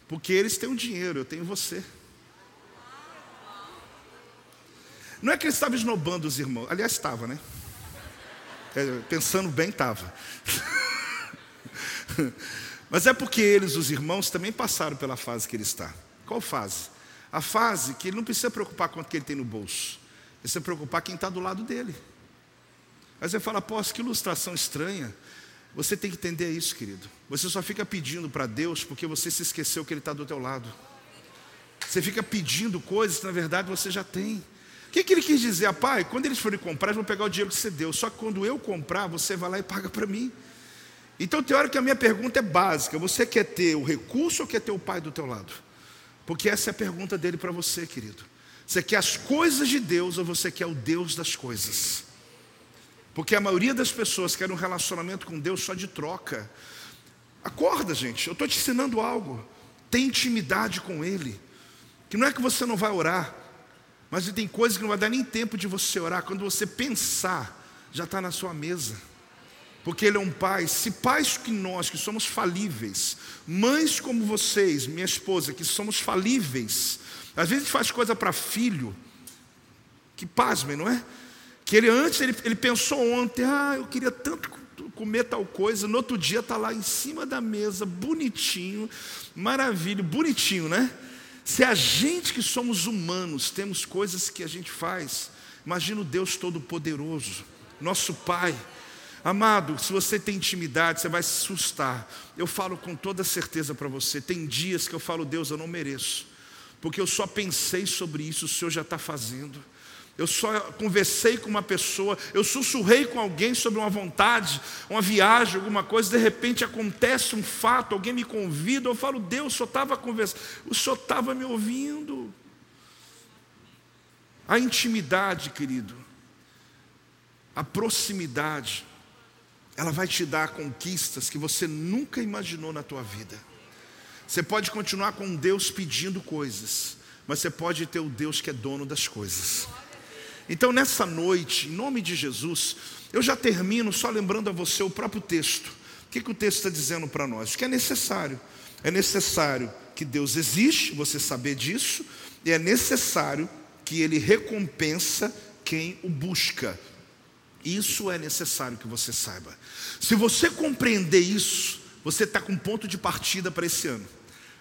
porque eles têm o um dinheiro, eu tenho você. Não é que ele estava esnobando os irmãos, aliás, estava, né? É, pensando bem, estava. Mas é porque eles, os irmãos, também passaram pela fase que ele está. Qual fase? A fase que ele não precisa preocupar quanto que ele tem no bolso e se preocupar quem está do lado dele. Aí você fala, posso, que ilustração estranha. Você tem que entender isso, querido. Você só fica pedindo para Deus porque você se esqueceu que Ele está do teu lado. Você fica pedindo coisas que na verdade você já tem. O que, que ele quis dizer? Ah, pai, quando eles forem comprar, eles vão pegar o dinheiro que você deu. Só que quando eu comprar, você vai lá e paga para mim. Então hora que a minha pergunta é básica. Você quer ter o recurso ou quer ter o pai do teu lado? Porque essa é a pergunta dele para você, querido. Você quer as coisas de Deus ou você quer o Deus das coisas? Porque a maioria das pessoas quer um relacionamento com Deus só de troca. Acorda, gente, eu estou te ensinando algo. Tem intimidade com Ele. Que não é que você não vai orar, mas tem coisas que não vai dar nem tempo de você orar. Quando você pensar, já está na sua mesa. Porque Ele é um pai. Se pais que nós, que somos falíveis, mães como vocês, minha esposa, que somos falíveis, às vezes faz coisa para filho, que pasmem, não é? Que ele antes, ele, ele pensou ontem, ah, eu queria tanto comer tal coisa, no outro dia está lá em cima da mesa, bonitinho, maravilha, bonitinho, né? Se a gente que somos humanos temos coisas que a gente faz, imagina o Deus Todo-Poderoso, nosso Pai. Amado, se você tem intimidade, você vai se assustar. Eu falo com toda certeza para você. Tem dias que eu falo, Deus, eu não mereço, porque eu só pensei sobre isso, o Senhor já está fazendo. Eu só conversei com uma pessoa, eu sussurrei com alguém sobre uma vontade, uma viagem, alguma coisa, de repente acontece um fato, alguém me convida, eu falo, Deus, senhor estava conversando, o senhor estava me ouvindo. A intimidade, querido, a proximidade, ela vai te dar conquistas que você nunca imaginou na tua vida. Você pode continuar com Deus pedindo coisas, mas você pode ter o Deus que é dono das coisas. Então, nessa noite, em nome de Jesus, eu já termino só lembrando a você o próprio texto. O que, que o texto está dizendo para nós? Que é necessário. É necessário que Deus existe, você saber disso, e é necessário que Ele recompensa quem o busca. Isso é necessário que você saiba. Se você compreender isso, você está com ponto de partida para esse ano.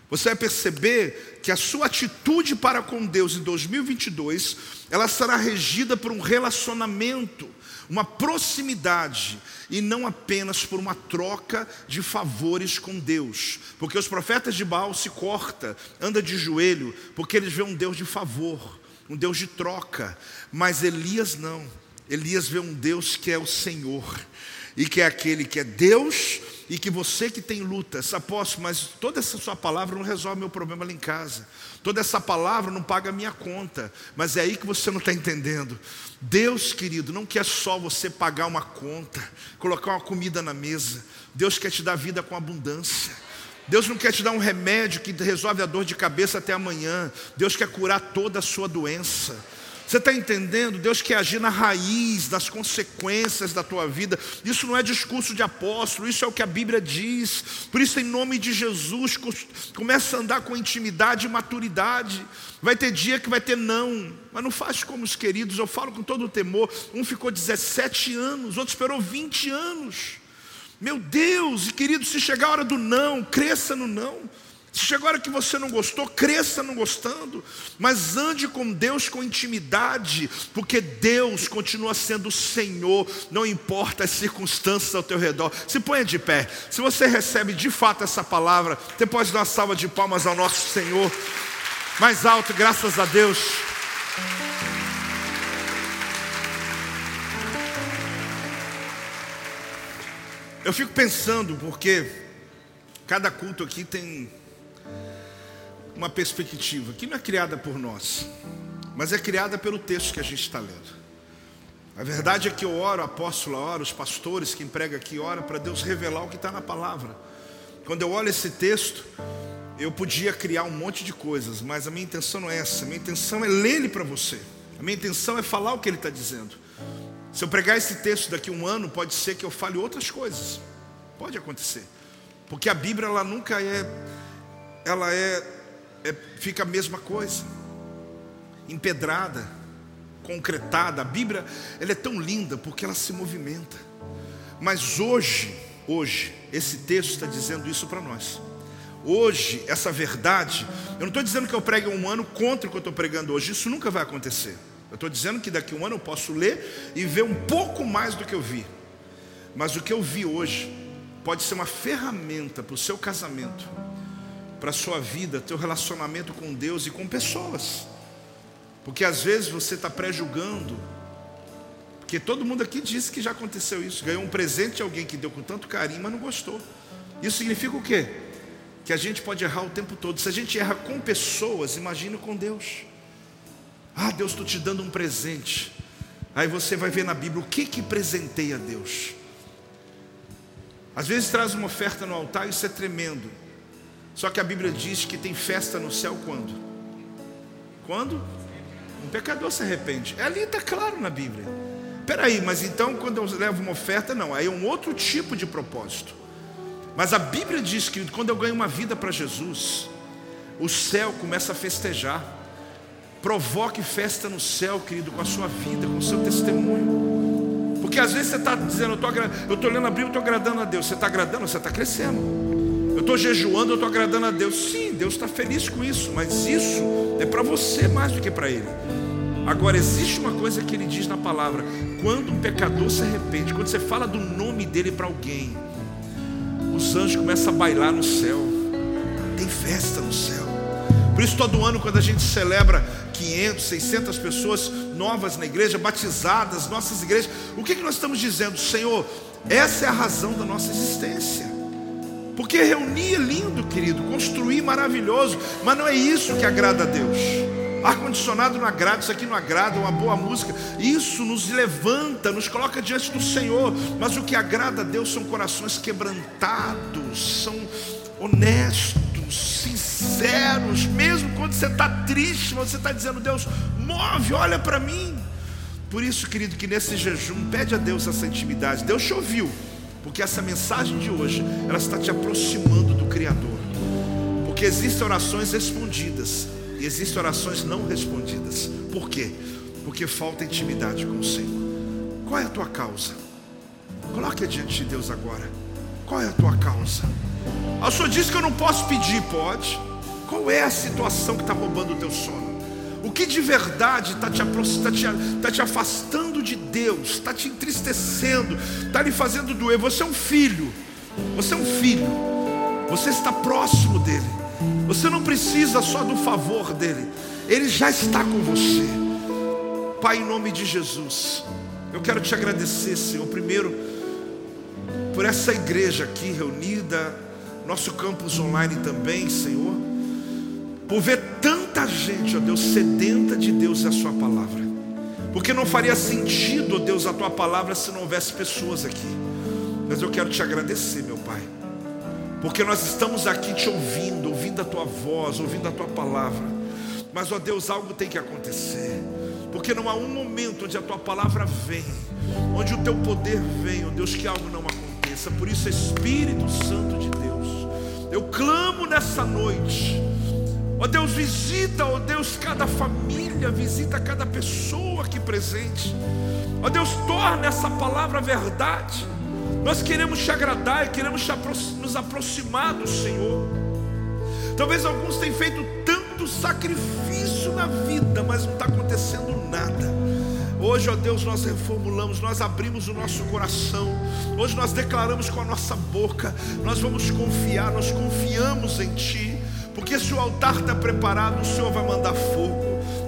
Você vai perceber que a sua atitude para com Deus em 2022, ela será regida por um relacionamento, uma proximidade e não apenas por uma troca de favores com Deus. Porque os profetas de Baal se corta, anda de joelho, porque eles veem um Deus de favor, um Deus de troca, mas Elias não. Elias vê um Deus que é o Senhor e que é aquele que é Deus e que você que tem lutas, apóstolo, mas toda essa sua palavra não resolve meu problema lá em casa, toda essa palavra não paga a minha conta, mas é aí que você não está entendendo. Deus, querido, não quer só você pagar uma conta, colocar uma comida na mesa, Deus quer te dar vida com abundância. Deus não quer te dar um remédio que resolve a dor de cabeça até amanhã. Deus quer curar toda a sua doença. Você está entendendo? Deus quer agir na raiz das consequências da tua vida. Isso não é discurso de apóstolo, isso é o que a Bíblia diz. Por isso, em nome de Jesus, começa a andar com intimidade e maturidade. Vai ter dia que vai ter não, mas não faz como os queridos. Eu falo com todo o temor. Um ficou 17 anos, outro esperou 20 anos. Meu Deus, e querido, se chegar a hora do não, cresça no não. Se chegou a hora que você não gostou, cresça não gostando, mas ande com Deus com intimidade, porque Deus continua sendo o Senhor, não importa as circunstâncias ao teu redor. Se ponha de pé. Se você recebe de fato essa palavra, você pode dar uma salva de palmas ao nosso Senhor. Mais alto, graças a Deus. Eu fico pensando, porque cada culto aqui tem uma perspectiva que não é criada por nós, mas é criada pelo texto que a gente está lendo. A verdade é que eu oro, a apóstola ora, os pastores que empregam aqui ora para Deus revelar o que está na palavra. Quando eu olho esse texto, eu podia criar um monte de coisas, mas a minha intenção não é essa. A minha intenção é ler ele para você. A minha intenção é falar o que ele está dizendo. Se eu pregar esse texto daqui a um ano, pode ser que eu fale outras coisas. Pode acontecer. Porque a Bíblia ela nunca é, ela é é, fica a mesma coisa, empedrada, concretada. A Bíblia ela é tão linda porque ela se movimenta. Mas hoje, hoje, esse texto está dizendo isso para nós. Hoje, essa verdade, eu não estou dizendo que eu pregue um ano contra o que eu estou pregando hoje, isso nunca vai acontecer. Eu estou dizendo que daqui a um ano eu posso ler e ver um pouco mais do que eu vi. Mas o que eu vi hoje pode ser uma ferramenta para o seu casamento para a sua vida, teu relacionamento com Deus e com pessoas. Porque às vezes você está pré-julgando, porque todo mundo aqui disse que já aconteceu isso, ganhou um presente de alguém que deu com tanto carinho, mas não gostou. Isso significa o quê? Que a gente pode errar o tempo todo. Se a gente erra com pessoas, imagine com Deus. Ah, Deus, estou te dando um presente. Aí você vai ver na Bíblia o que que a Deus. Às vezes traz uma oferta no altar, isso é tremendo. Só que a Bíblia diz que tem festa no céu quando? Quando? Um pecador se arrepende. É ali está claro na Bíblia. Peraí, mas então quando eu levo uma oferta, não, aí é um outro tipo de propósito. Mas a Bíblia diz que quando eu ganho uma vida para Jesus, o céu começa a festejar. Provoque festa no céu, querido, com a sua vida, com o seu testemunho. Porque às vezes você está dizendo, eu estou lendo a Bíblia, eu estou agradando a Deus. Você está agradando, você está crescendo estou jejuando, eu estou agradando a Deus. Sim, Deus está feliz com isso, mas isso é para você mais do que para Ele. Agora, existe uma coisa que ele diz na palavra: quando um pecador se arrepende, quando você fala do nome dele para alguém, os anjos começam a bailar no céu, tem festa no céu. Por isso, todo ano, quando a gente celebra 500, 600 pessoas novas na igreja, batizadas, nossas igrejas, o que, que nós estamos dizendo? Senhor, essa é a razão da nossa existência. Porque reunir é lindo, querido, construir maravilhoso, mas não é isso que agrada a Deus. Ar-condicionado não agrada, isso aqui não agrada, uma boa música. Isso nos levanta, nos coloca diante do Senhor. Mas o que agrada a Deus são corações quebrantados, são honestos, sinceros. Mesmo quando você está triste, você está dizendo: Deus, move, olha para mim. Por isso, querido, que nesse jejum, pede a Deus essa intimidade. Deus te ouviu, porque essa mensagem de hoje, ela está te aproximando do Criador. Porque existem orações respondidas e existem orações não respondidas. Por quê? Porque falta intimidade com o Senhor. Qual é a tua causa? Coloque diante de Deus agora. Qual é a tua causa? O senhor disse que eu não posso pedir, pode. Qual é a situação que está roubando o teu sono? O que de verdade está te, tá te, tá te afastando de Deus, está te entristecendo, está lhe fazendo doer? Você é um filho, você é um filho, você está próximo dele. Você não precisa só do favor dele, ele já está com você. Pai, em nome de Jesus, eu quero te agradecer, Senhor, primeiro por essa igreja aqui reunida, nosso campus online também, Senhor, por ver tanta gente, ó Deus, sedenta de Deus e a Sua palavra, porque não faria sentido, ó Deus, a Tua palavra se não houvesse pessoas aqui, mas eu quero te agradecer, meu Pai, porque nós estamos aqui te ouvindo, ouvindo a Tua voz, ouvindo a Tua palavra, mas ó Deus, algo tem que acontecer, porque não há um momento onde a Tua palavra vem, onde o Teu poder vem, ó Deus, que algo não aconteça, por isso, Espírito Santo de Deus, eu clamo nessa noite. Ó Deus, visita, ó Deus, cada família, visita cada pessoa aqui presente. Ó Deus, torna essa palavra verdade. Nós queremos te agradar e queremos nos aproximar do Senhor. Talvez alguns tenham feito tanto sacrifício na vida, mas não está acontecendo nada. Hoje, ó Deus, nós reformulamos, nós abrimos o nosso coração. Hoje nós declaramos com a nossa boca, nós vamos confiar, nós confiamos em Ti, porque se o altar está preparado, o Senhor vai mandar fogo.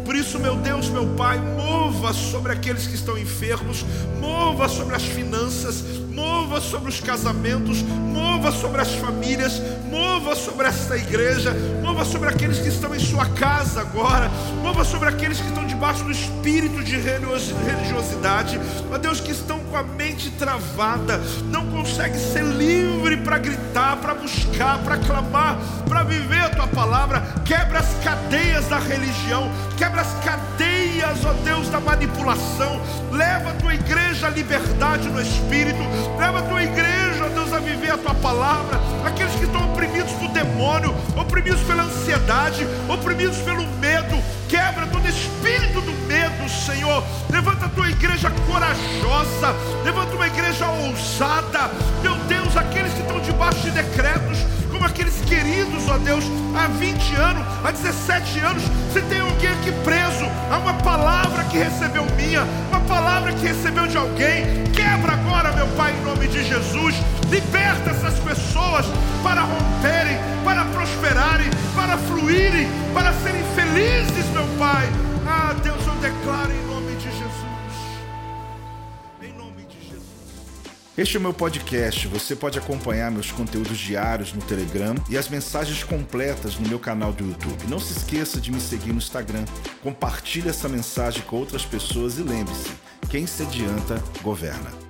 Por isso, meu Deus, meu Pai, mova sobre aqueles que estão enfermos, mova sobre as finanças, mova sobre os casamentos, mova sobre as famílias, mova sobre esta igreja, mova sobre aqueles que estão em sua casa agora, mova sobre aqueles que estão debaixo do espírito de religiosidade, ó Deus, que estão a mente travada, não consegue ser livre para gritar, para buscar, para clamar, para viver a tua palavra, quebra as cadeias da religião, quebra as cadeias, ó Deus, da manipulação, leva a tua igreja à liberdade no espírito, Leva a tua igreja, ó Deus, a viver a tua palavra. Aqueles que estão oprimidos por demônio, oprimidos pela ansiedade, oprimidos pelo medo. Quebra todo espírito do medo, Senhor. Levanta a tua igreja corajosa. Levanta uma igreja ousada. Meu Deus, aqueles que estão debaixo de decretos como aqueles queridos, ó Deus, há 20 anos, há 17 anos, se tem alguém aqui preso, há uma palavra que recebeu minha, uma palavra que recebeu de alguém, quebra agora, meu Pai, em nome de Jesus, liberta essas pessoas para romperem, para prosperarem, para fluírem, para serem felizes, meu Pai. Ah, Deus, declaro em nome de Jesus. Este é o meu podcast. Você pode acompanhar meus conteúdos diários no Telegram e as mensagens completas no meu canal do YouTube. Não se esqueça de me seguir no Instagram. Compartilhe essa mensagem com outras pessoas e lembre-se: quem se adianta, governa.